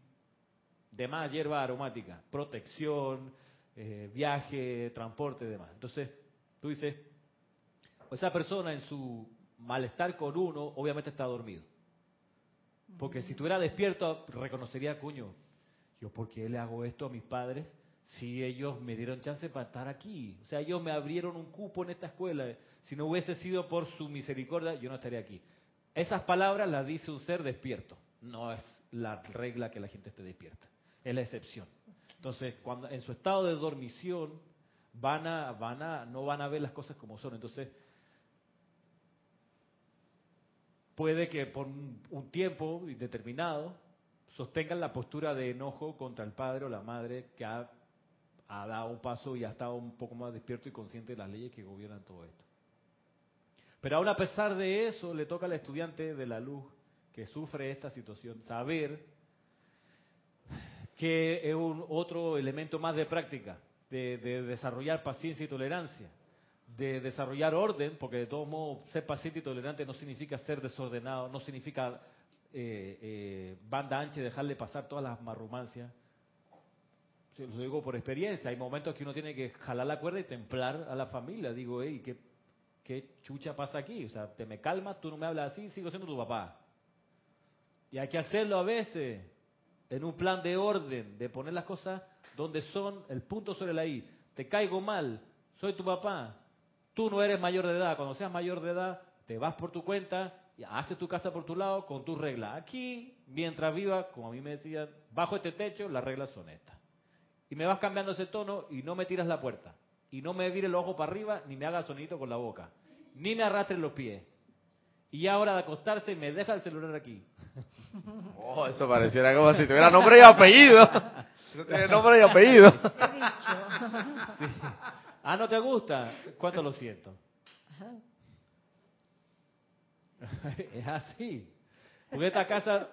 demás hierba aromática, protección, eh, viaje, transporte y demás. Entonces, tú dices, esa persona en su malestar con uno, obviamente está dormido. Porque si estuviera despierto, reconocería, cuño, yo por qué le hago esto a mis padres si ellos me dieron chance para estar aquí. O sea, ellos me abrieron un cupo en esta escuela. Si no hubiese sido por su misericordia, yo no estaría aquí. Esas palabras las dice un ser despierto. No es la regla que la gente esté despierta. Es la excepción. Entonces, cuando en su estado de dormición van a, van a, no van a ver las cosas como son. Entonces, puede que por un tiempo indeterminado sostengan la postura de enojo contra el padre o la madre que ha, ha, dado un paso y ha estado un poco más despierto y consciente de las leyes que gobiernan todo esto. Pero aún a pesar de eso, le toca al estudiante de la luz que sufre esta situación saber que es un otro elemento más de práctica, de, de desarrollar paciencia y tolerancia de desarrollar orden, porque de todo modo ser paciente y tolerante no significa ser desordenado, no significa eh, eh, banda ancha y dejarle pasar todas las marrumancias. Lo digo por experiencia, hay momentos que uno tiene que jalar la cuerda y templar a la familia. Digo, hey, ¿qué, ¿qué chucha pasa aquí? O sea, te me calmas, tú no me hablas así, sigo siendo tu papá. Y hay que hacerlo a veces en un plan de orden, de poner las cosas donde son, el punto sobre la I. Te caigo mal, soy tu papá, Tú no eres mayor de edad. Cuando seas mayor de edad, te vas por tu cuenta, y haces tu casa por tu lado con tus reglas. Aquí, mientras viva, como a mí me decían, bajo este techo, las reglas son estas. Y me vas cambiando ese tono y no me tiras la puerta. Y no me vire el ojo para arriba, ni me haga sonito con la boca. Ni me arrastres los pies. Y ahora de acostarse me deja el celular aquí. Oh, eso pareciera como si tuviera nombre y apellido. Eso tiene nombre y apellido. Sí. Ah, ¿no te gusta? ¿Cuánto lo siento? es así. Porque esta casa,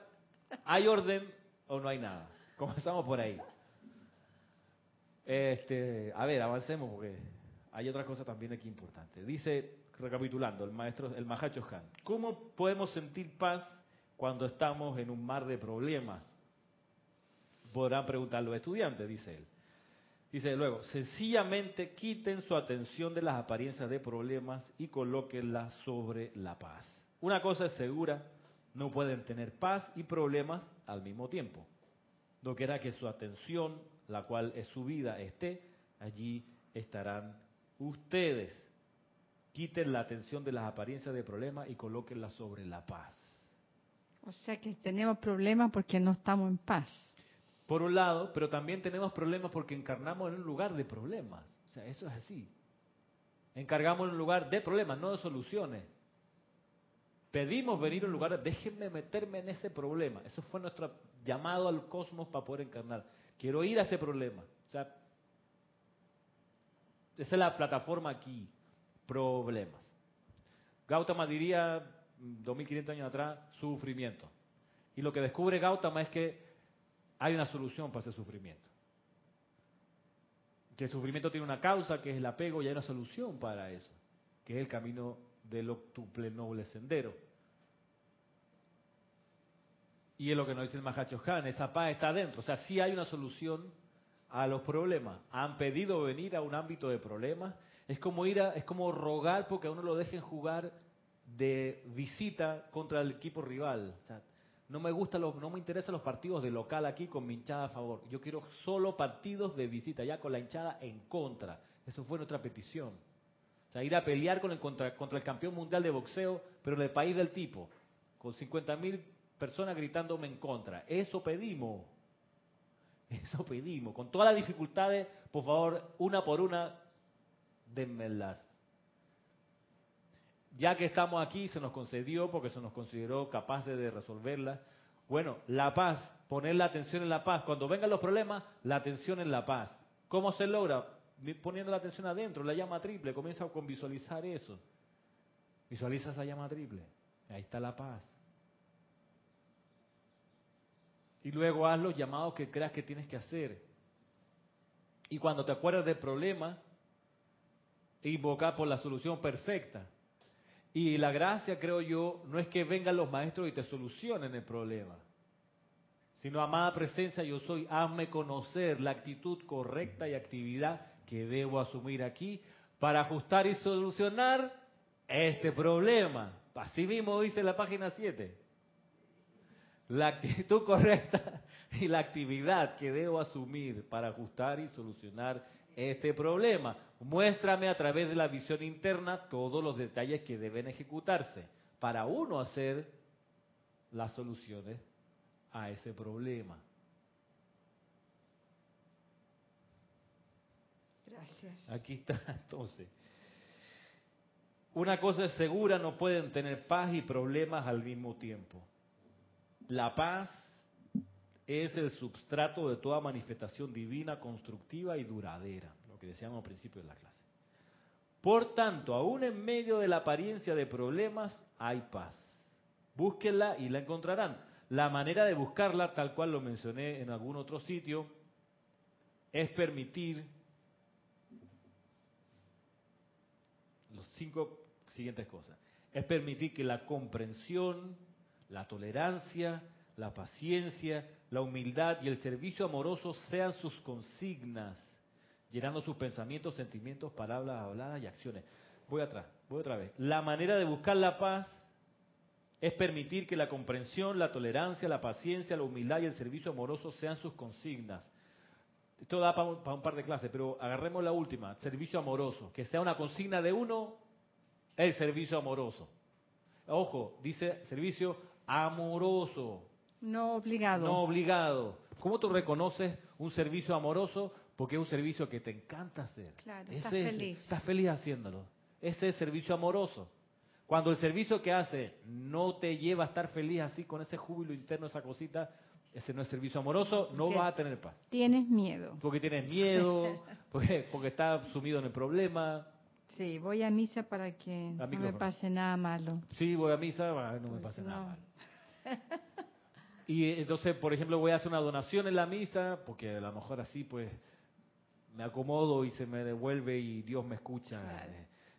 ¿hay orden o no hay nada? Comenzamos por ahí. Este, a ver, avancemos porque hay otra cosa también aquí importante. Dice, recapitulando, el maestro, el Mahacho Han, ¿cómo podemos sentir paz cuando estamos en un mar de problemas? Podrán preguntar los estudiantes, dice él. Dice luego, sencillamente quiten su atención de las apariencias de problemas y colóquenla sobre la paz. Una cosa es segura, no pueden tener paz y problemas al mismo tiempo. No quiera que su atención, la cual es su vida, esté, allí estarán ustedes. Quiten la atención de las apariencias de problemas y colóquenla sobre la paz. O sea que tenemos problemas porque no estamos en paz. Por un lado, pero también tenemos problemas porque encarnamos en un lugar de problemas. O sea, eso es así. Encargamos en un lugar de problemas, no de soluciones. Pedimos venir a un lugar, déjenme meterme en ese problema. Eso fue nuestro llamado al cosmos para poder encarnar. Quiero ir a ese problema. O sea, esa es la plataforma aquí. Problemas. Gautama diría, 2500 años atrás, sufrimiento. Y lo que descubre Gautama es que hay una solución para ese sufrimiento. Que el sufrimiento tiene una causa, que es el apego, y hay una solución para eso, que es el camino del octuple noble sendero. Y es lo que nos dice el Mahacho Han, esa paz está adentro. O sea, sí hay una solución a los problemas. Han pedido venir a un ámbito de problemas. Es como ir a, es como rogar porque a uno lo dejen jugar de visita contra el equipo rival. O sea, no me gusta los, no me interesan los partidos de local aquí con mi hinchada a favor. Yo quiero solo partidos de visita, ya con la hinchada en contra. Eso fue nuestra petición. O sea, ir a pelear con el, contra, contra el campeón mundial de boxeo, pero en el país del tipo, con 50 mil personas gritándome en contra. Eso pedimos. Eso pedimos. Con todas las dificultades, por favor, una por una, denmelas. Ya que estamos aquí, se nos concedió porque se nos consideró capaces de resolverla. Bueno, la paz, poner la atención en la paz. Cuando vengan los problemas, la atención en la paz. ¿Cómo se logra? Poniendo la atención adentro, la llama triple. Comienza con visualizar eso. Visualiza esa llama triple. Ahí está la paz. Y luego haz los llamados que creas que tienes que hacer. Y cuando te acuerdas del problema, invocar por la solución perfecta. Y la gracia, creo yo, no es que vengan los maestros y te solucionen el problema, sino, amada presencia, yo soy, hazme conocer la actitud correcta y actividad que debo asumir aquí para ajustar y solucionar este problema. Así mismo dice la página 7 la actitud correcta y la actividad que debo asumir para ajustar y solucionar este problema. Muéstrame a través de la visión interna todos los detalles que deben ejecutarse para uno hacer las soluciones a ese problema. Gracias. Aquí está entonces. Una cosa es segura, no pueden tener paz y problemas al mismo tiempo. La paz es el substrato de toda manifestación divina, constructiva y duradera, lo que decíamos al principio de la clase. Por tanto, aún en medio de la apariencia de problemas, hay paz. Búsquenla y la encontrarán. La manera de buscarla, tal cual lo mencioné en algún otro sitio, es permitir los cinco siguientes cosas. Es permitir que la comprensión, la tolerancia, la paciencia, la humildad y el servicio amoroso sean sus consignas, llenando sus pensamientos, sentimientos, palabras habladas y acciones. Voy atrás, voy otra vez. La manera de buscar la paz es permitir que la comprensión, la tolerancia, la paciencia, la humildad y el servicio amoroso sean sus consignas. Esto da para un, par de clases, pero agarremos la última, servicio amoroso, que sea una consigna de uno, el servicio amoroso. Ojo, dice servicio amoroso. No obligado. No obligado. ¿Cómo tú reconoces un servicio amoroso? Porque es un servicio que te encanta hacer. Claro, estás es- feliz. Estás feliz haciéndolo. Ese es servicio amoroso. Cuando el servicio que hace no te lleva a estar feliz así con ese júbilo interno, esa cosita, ese no es servicio amoroso, no porque- vas a tener paz. Tienes miedo. Porque tienes miedo, porque, porque estás sumido en el problema. Sí, voy a misa para que no me pase nada malo. Sí, voy a misa, ah, no me Pues pasa no. nada mal. Y entonces, por ejemplo, voy a hacer una donación en la misa, porque a lo mejor así, pues, me acomodo y se me devuelve y Dios me escucha.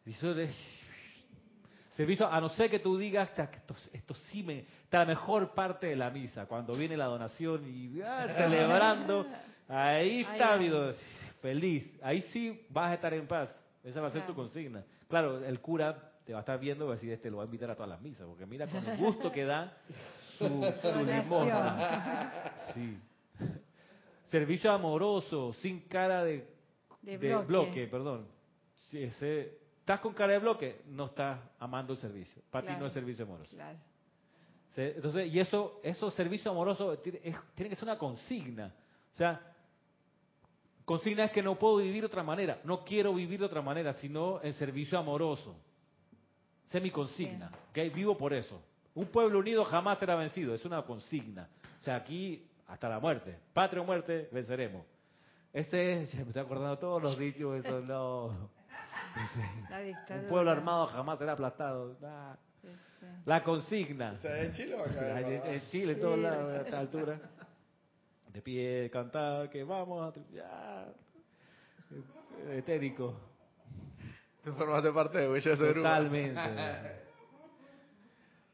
Y eso es- Servicio, a no ser que tú digas, "Ta, que esto, esto sí me... Está la mejor parte de la misa, cuando viene la donación y ah, celebrando, ahí está, mi feliz. Ahí sí vas a estar en paz. Esa va a ser tu consigna. Claro, el cura te va a estar viendo y va a decir, este lo va a invitar a todas las misas, porque mira con el gusto que da su, su limosna. Sí. Servicio amoroso, sin cara de, De de bloque. bloque, perdón. Si ese- estás con cara de bloque, no estás amando el servicio. Para ti no es servicio amoroso. Entonces, y eso, eso servicio amoroso tiene, es- tiene que ser una consigna. O sea, consigna es que no puedo vivir de otra manera, no quiero vivir de otra manera, sino en servicio amoroso. Esa es mi consigna, ¿ok? Vivo por eso. Un pueblo unido jamás será vencido, es una consigna. O sea, aquí hasta la muerte, patria o muerte, venceremos. Este es, me estoy acordando de todos los dichos, eso no. Un pueblo armado jamás será aplastado. La consigna. O sea, en Chile o acá. En, Chile, en todos lados, a esta altura. De pie, cantar, que vamos a ya. Etérico. Tú formaste parte de Huella de Totalmente.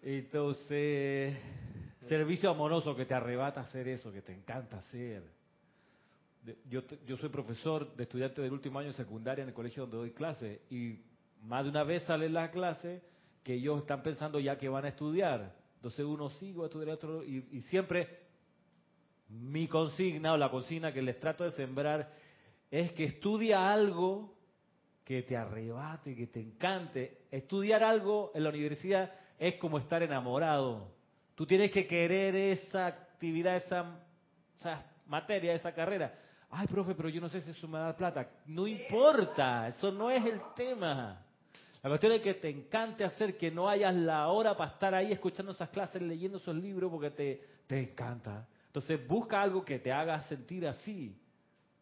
Entonces, servicio amoroso que te arrebata hacer eso, que te encanta hacer. Yo, yo soy profesor de estudiantes del último año de secundaria en el colegio donde doy clase y más de una vez sale la clase que ellos están pensando ya que van a estudiar. Entonces uno sigue a estudiar otro y, y siempre mi consigna o la consigna que les trato de sembrar es que estudia algo que te arrebate, que te encante. Estudiar algo en la universidad es como estar enamorado. Tú tienes que querer esa actividad, esa, materia, esa carrera. Ay, profe, pero yo no sé si eso me da plata. No importa, eso no es el tema. La cuestión es que te encante hacer que no hayas la hora para estar ahí escuchando esas clases, leyendo esos libros porque te, te encanta. Entonces busca algo que te haga sentir así.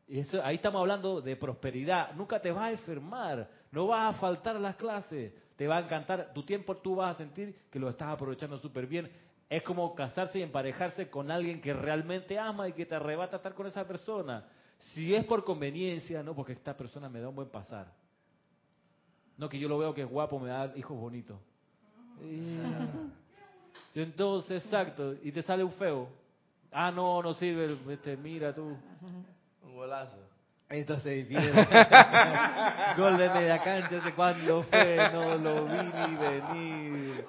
Y eso, ahí estamos hablando de prosperidad. Nunca te vas a enfermar, no vas a faltar a las clases, te va a encantar. Tu tiempo tú vas a sentir que lo estás aprovechando súper bien. Es como casarse y emparejarse con alguien que realmente ama y que te arrebata estar con esa persona. Si es por conveniencia, no, porque esta persona me da un buen pasar. No, que yo lo veo que es guapo, me da hijos bonitos. entonces, exacto, y te sale un feo. Ah, no, no sirve, este, mira tú. Un golazo. Entonces viene gol de media cancha, ¿de cuándo fue? No lo vi ni venir.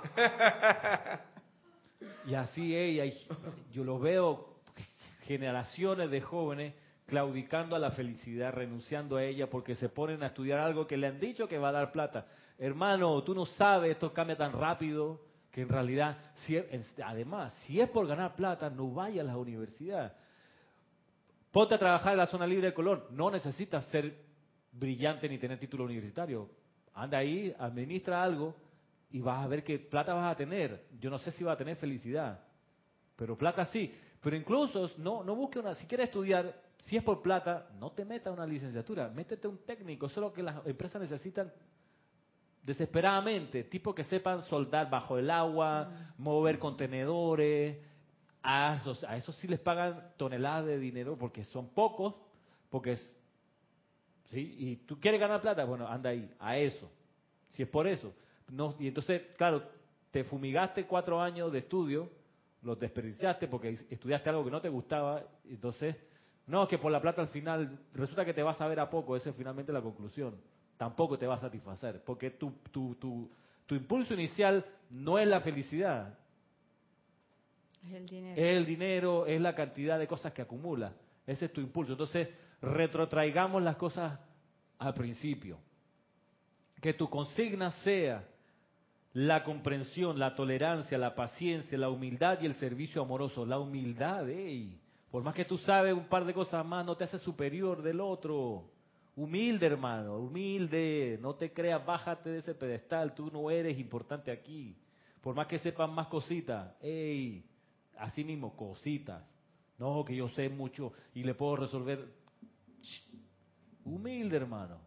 Y así ella, yo lo veo generaciones de jóvenes claudicando a la felicidad, renunciando a ella porque se ponen a estudiar algo que le han dicho que va a dar plata. Hermano, tú no sabes, esto cambia tan rápido que en realidad, si además, si es por ganar plata, no vaya a la universidad. Ponte a trabajar en la zona libre de Colón. No necesitas ser brillante ni tener título universitario. Anda ahí, administra algo y vas a ver qué plata vas a tener. Yo no sé si vas a tener felicidad, pero plata sí. Pero incluso no, no busque una, si quieres estudiar, si es por plata, no te metas una licenciatura, métete un técnico. Eso es lo que las empresas necesitan desesperadamente, tipo que sepan soldar bajo el agua, mm. mover contenedores, a esos, a sí les pagan toneladas de dinero porque son pocos, porque es, ¿sí? Y tú quieres ganar plata, bueno, anda ahí, a eso, si es por eso. No, y entonces, claro, te fumigaste cuatro años de estudio, los desperdiciaste porque estudiaste algo que no te gustaba, entonces, no, que por la plata al final, resulta que te vas a ver a poco, esa es finalmente la conclusión. Tampoco te va a satisfacer, porque tu, tu, tu, tu impulso inicial no es la felicidad, es el dinero. Es el dinero, es la cantidad de cosas que acumula. Ese es tu impulso. Entonces, retrotraigamos las cosas al principio. Que tu consigna sea la comprensión, la tolerancia, la paciencia, la humildad y el servicio amoroso. La humildad, ey. Por más que tú sabes un par de cosas más, no te hace superior del otro. Humilde, hermano, humilde. No te creas, bájate de ese pedestal. Tú no eres importante aquí. Por más que sepas más cositas, ey, así mismo, cositas. No, que yo sé mucho y le puedo resolver. Humilde, hermano.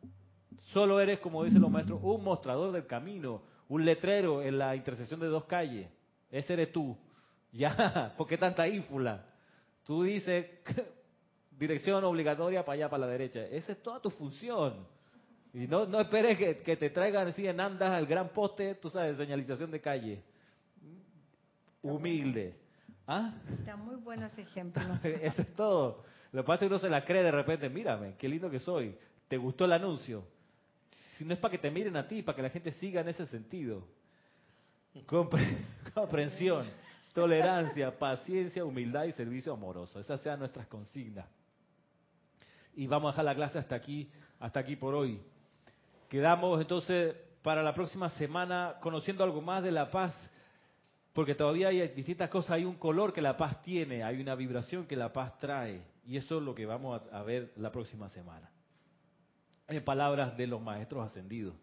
Solo eres, como dicen los maestros, un mostrador del camino, un letrero en la intersección de dos calles. Ese eres tú. Ya, ¿por qué tanta ínfula? Tú dices dirección obligatoria para allá, para la derecha. Esa es toda tu función. Y no, no esperes que, que te traigan así en andas al gran poste, tú sabes, señalización de calle. Humilde. ¿Ah? Está muy bueno ese ejemplo. Eso es todo. Lo que pasa es que uno se la cree de repente, mírame, qué lindo que soy. ¿Te gustó el anuncio? Si no es para que te miren a ti, para que la gente siga en ese sentido. comprensión, tolerancia, paciencia, humildad y servicio amoroso. Esas sean nuestras consignas. Y vamos a dejar la clase hasta aquí, hasta aquí por hoy. Quedamos entonces para la próxima semana conociendo algo más de la paz porque todavía hay distintas cosas, hay un color que la paz tiene, hay una vibración que la paz trae, y eso es lo que vamos a, ver la próxima semana. En palabras de los maestros ascendidos,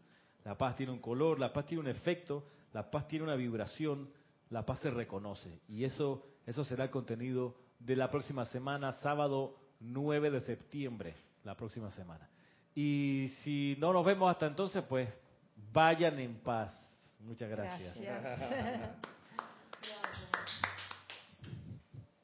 la paz tiene un color, la paz tiene un efecto, la paz tiene una vibración, la paz se reconoce, y eso, eso será el contenido de la próxima semana, sábado 9 de septiembre, la próxima semana. Y si no nos vemos hasta entonces, pues vayan en paz. Muchas gracias.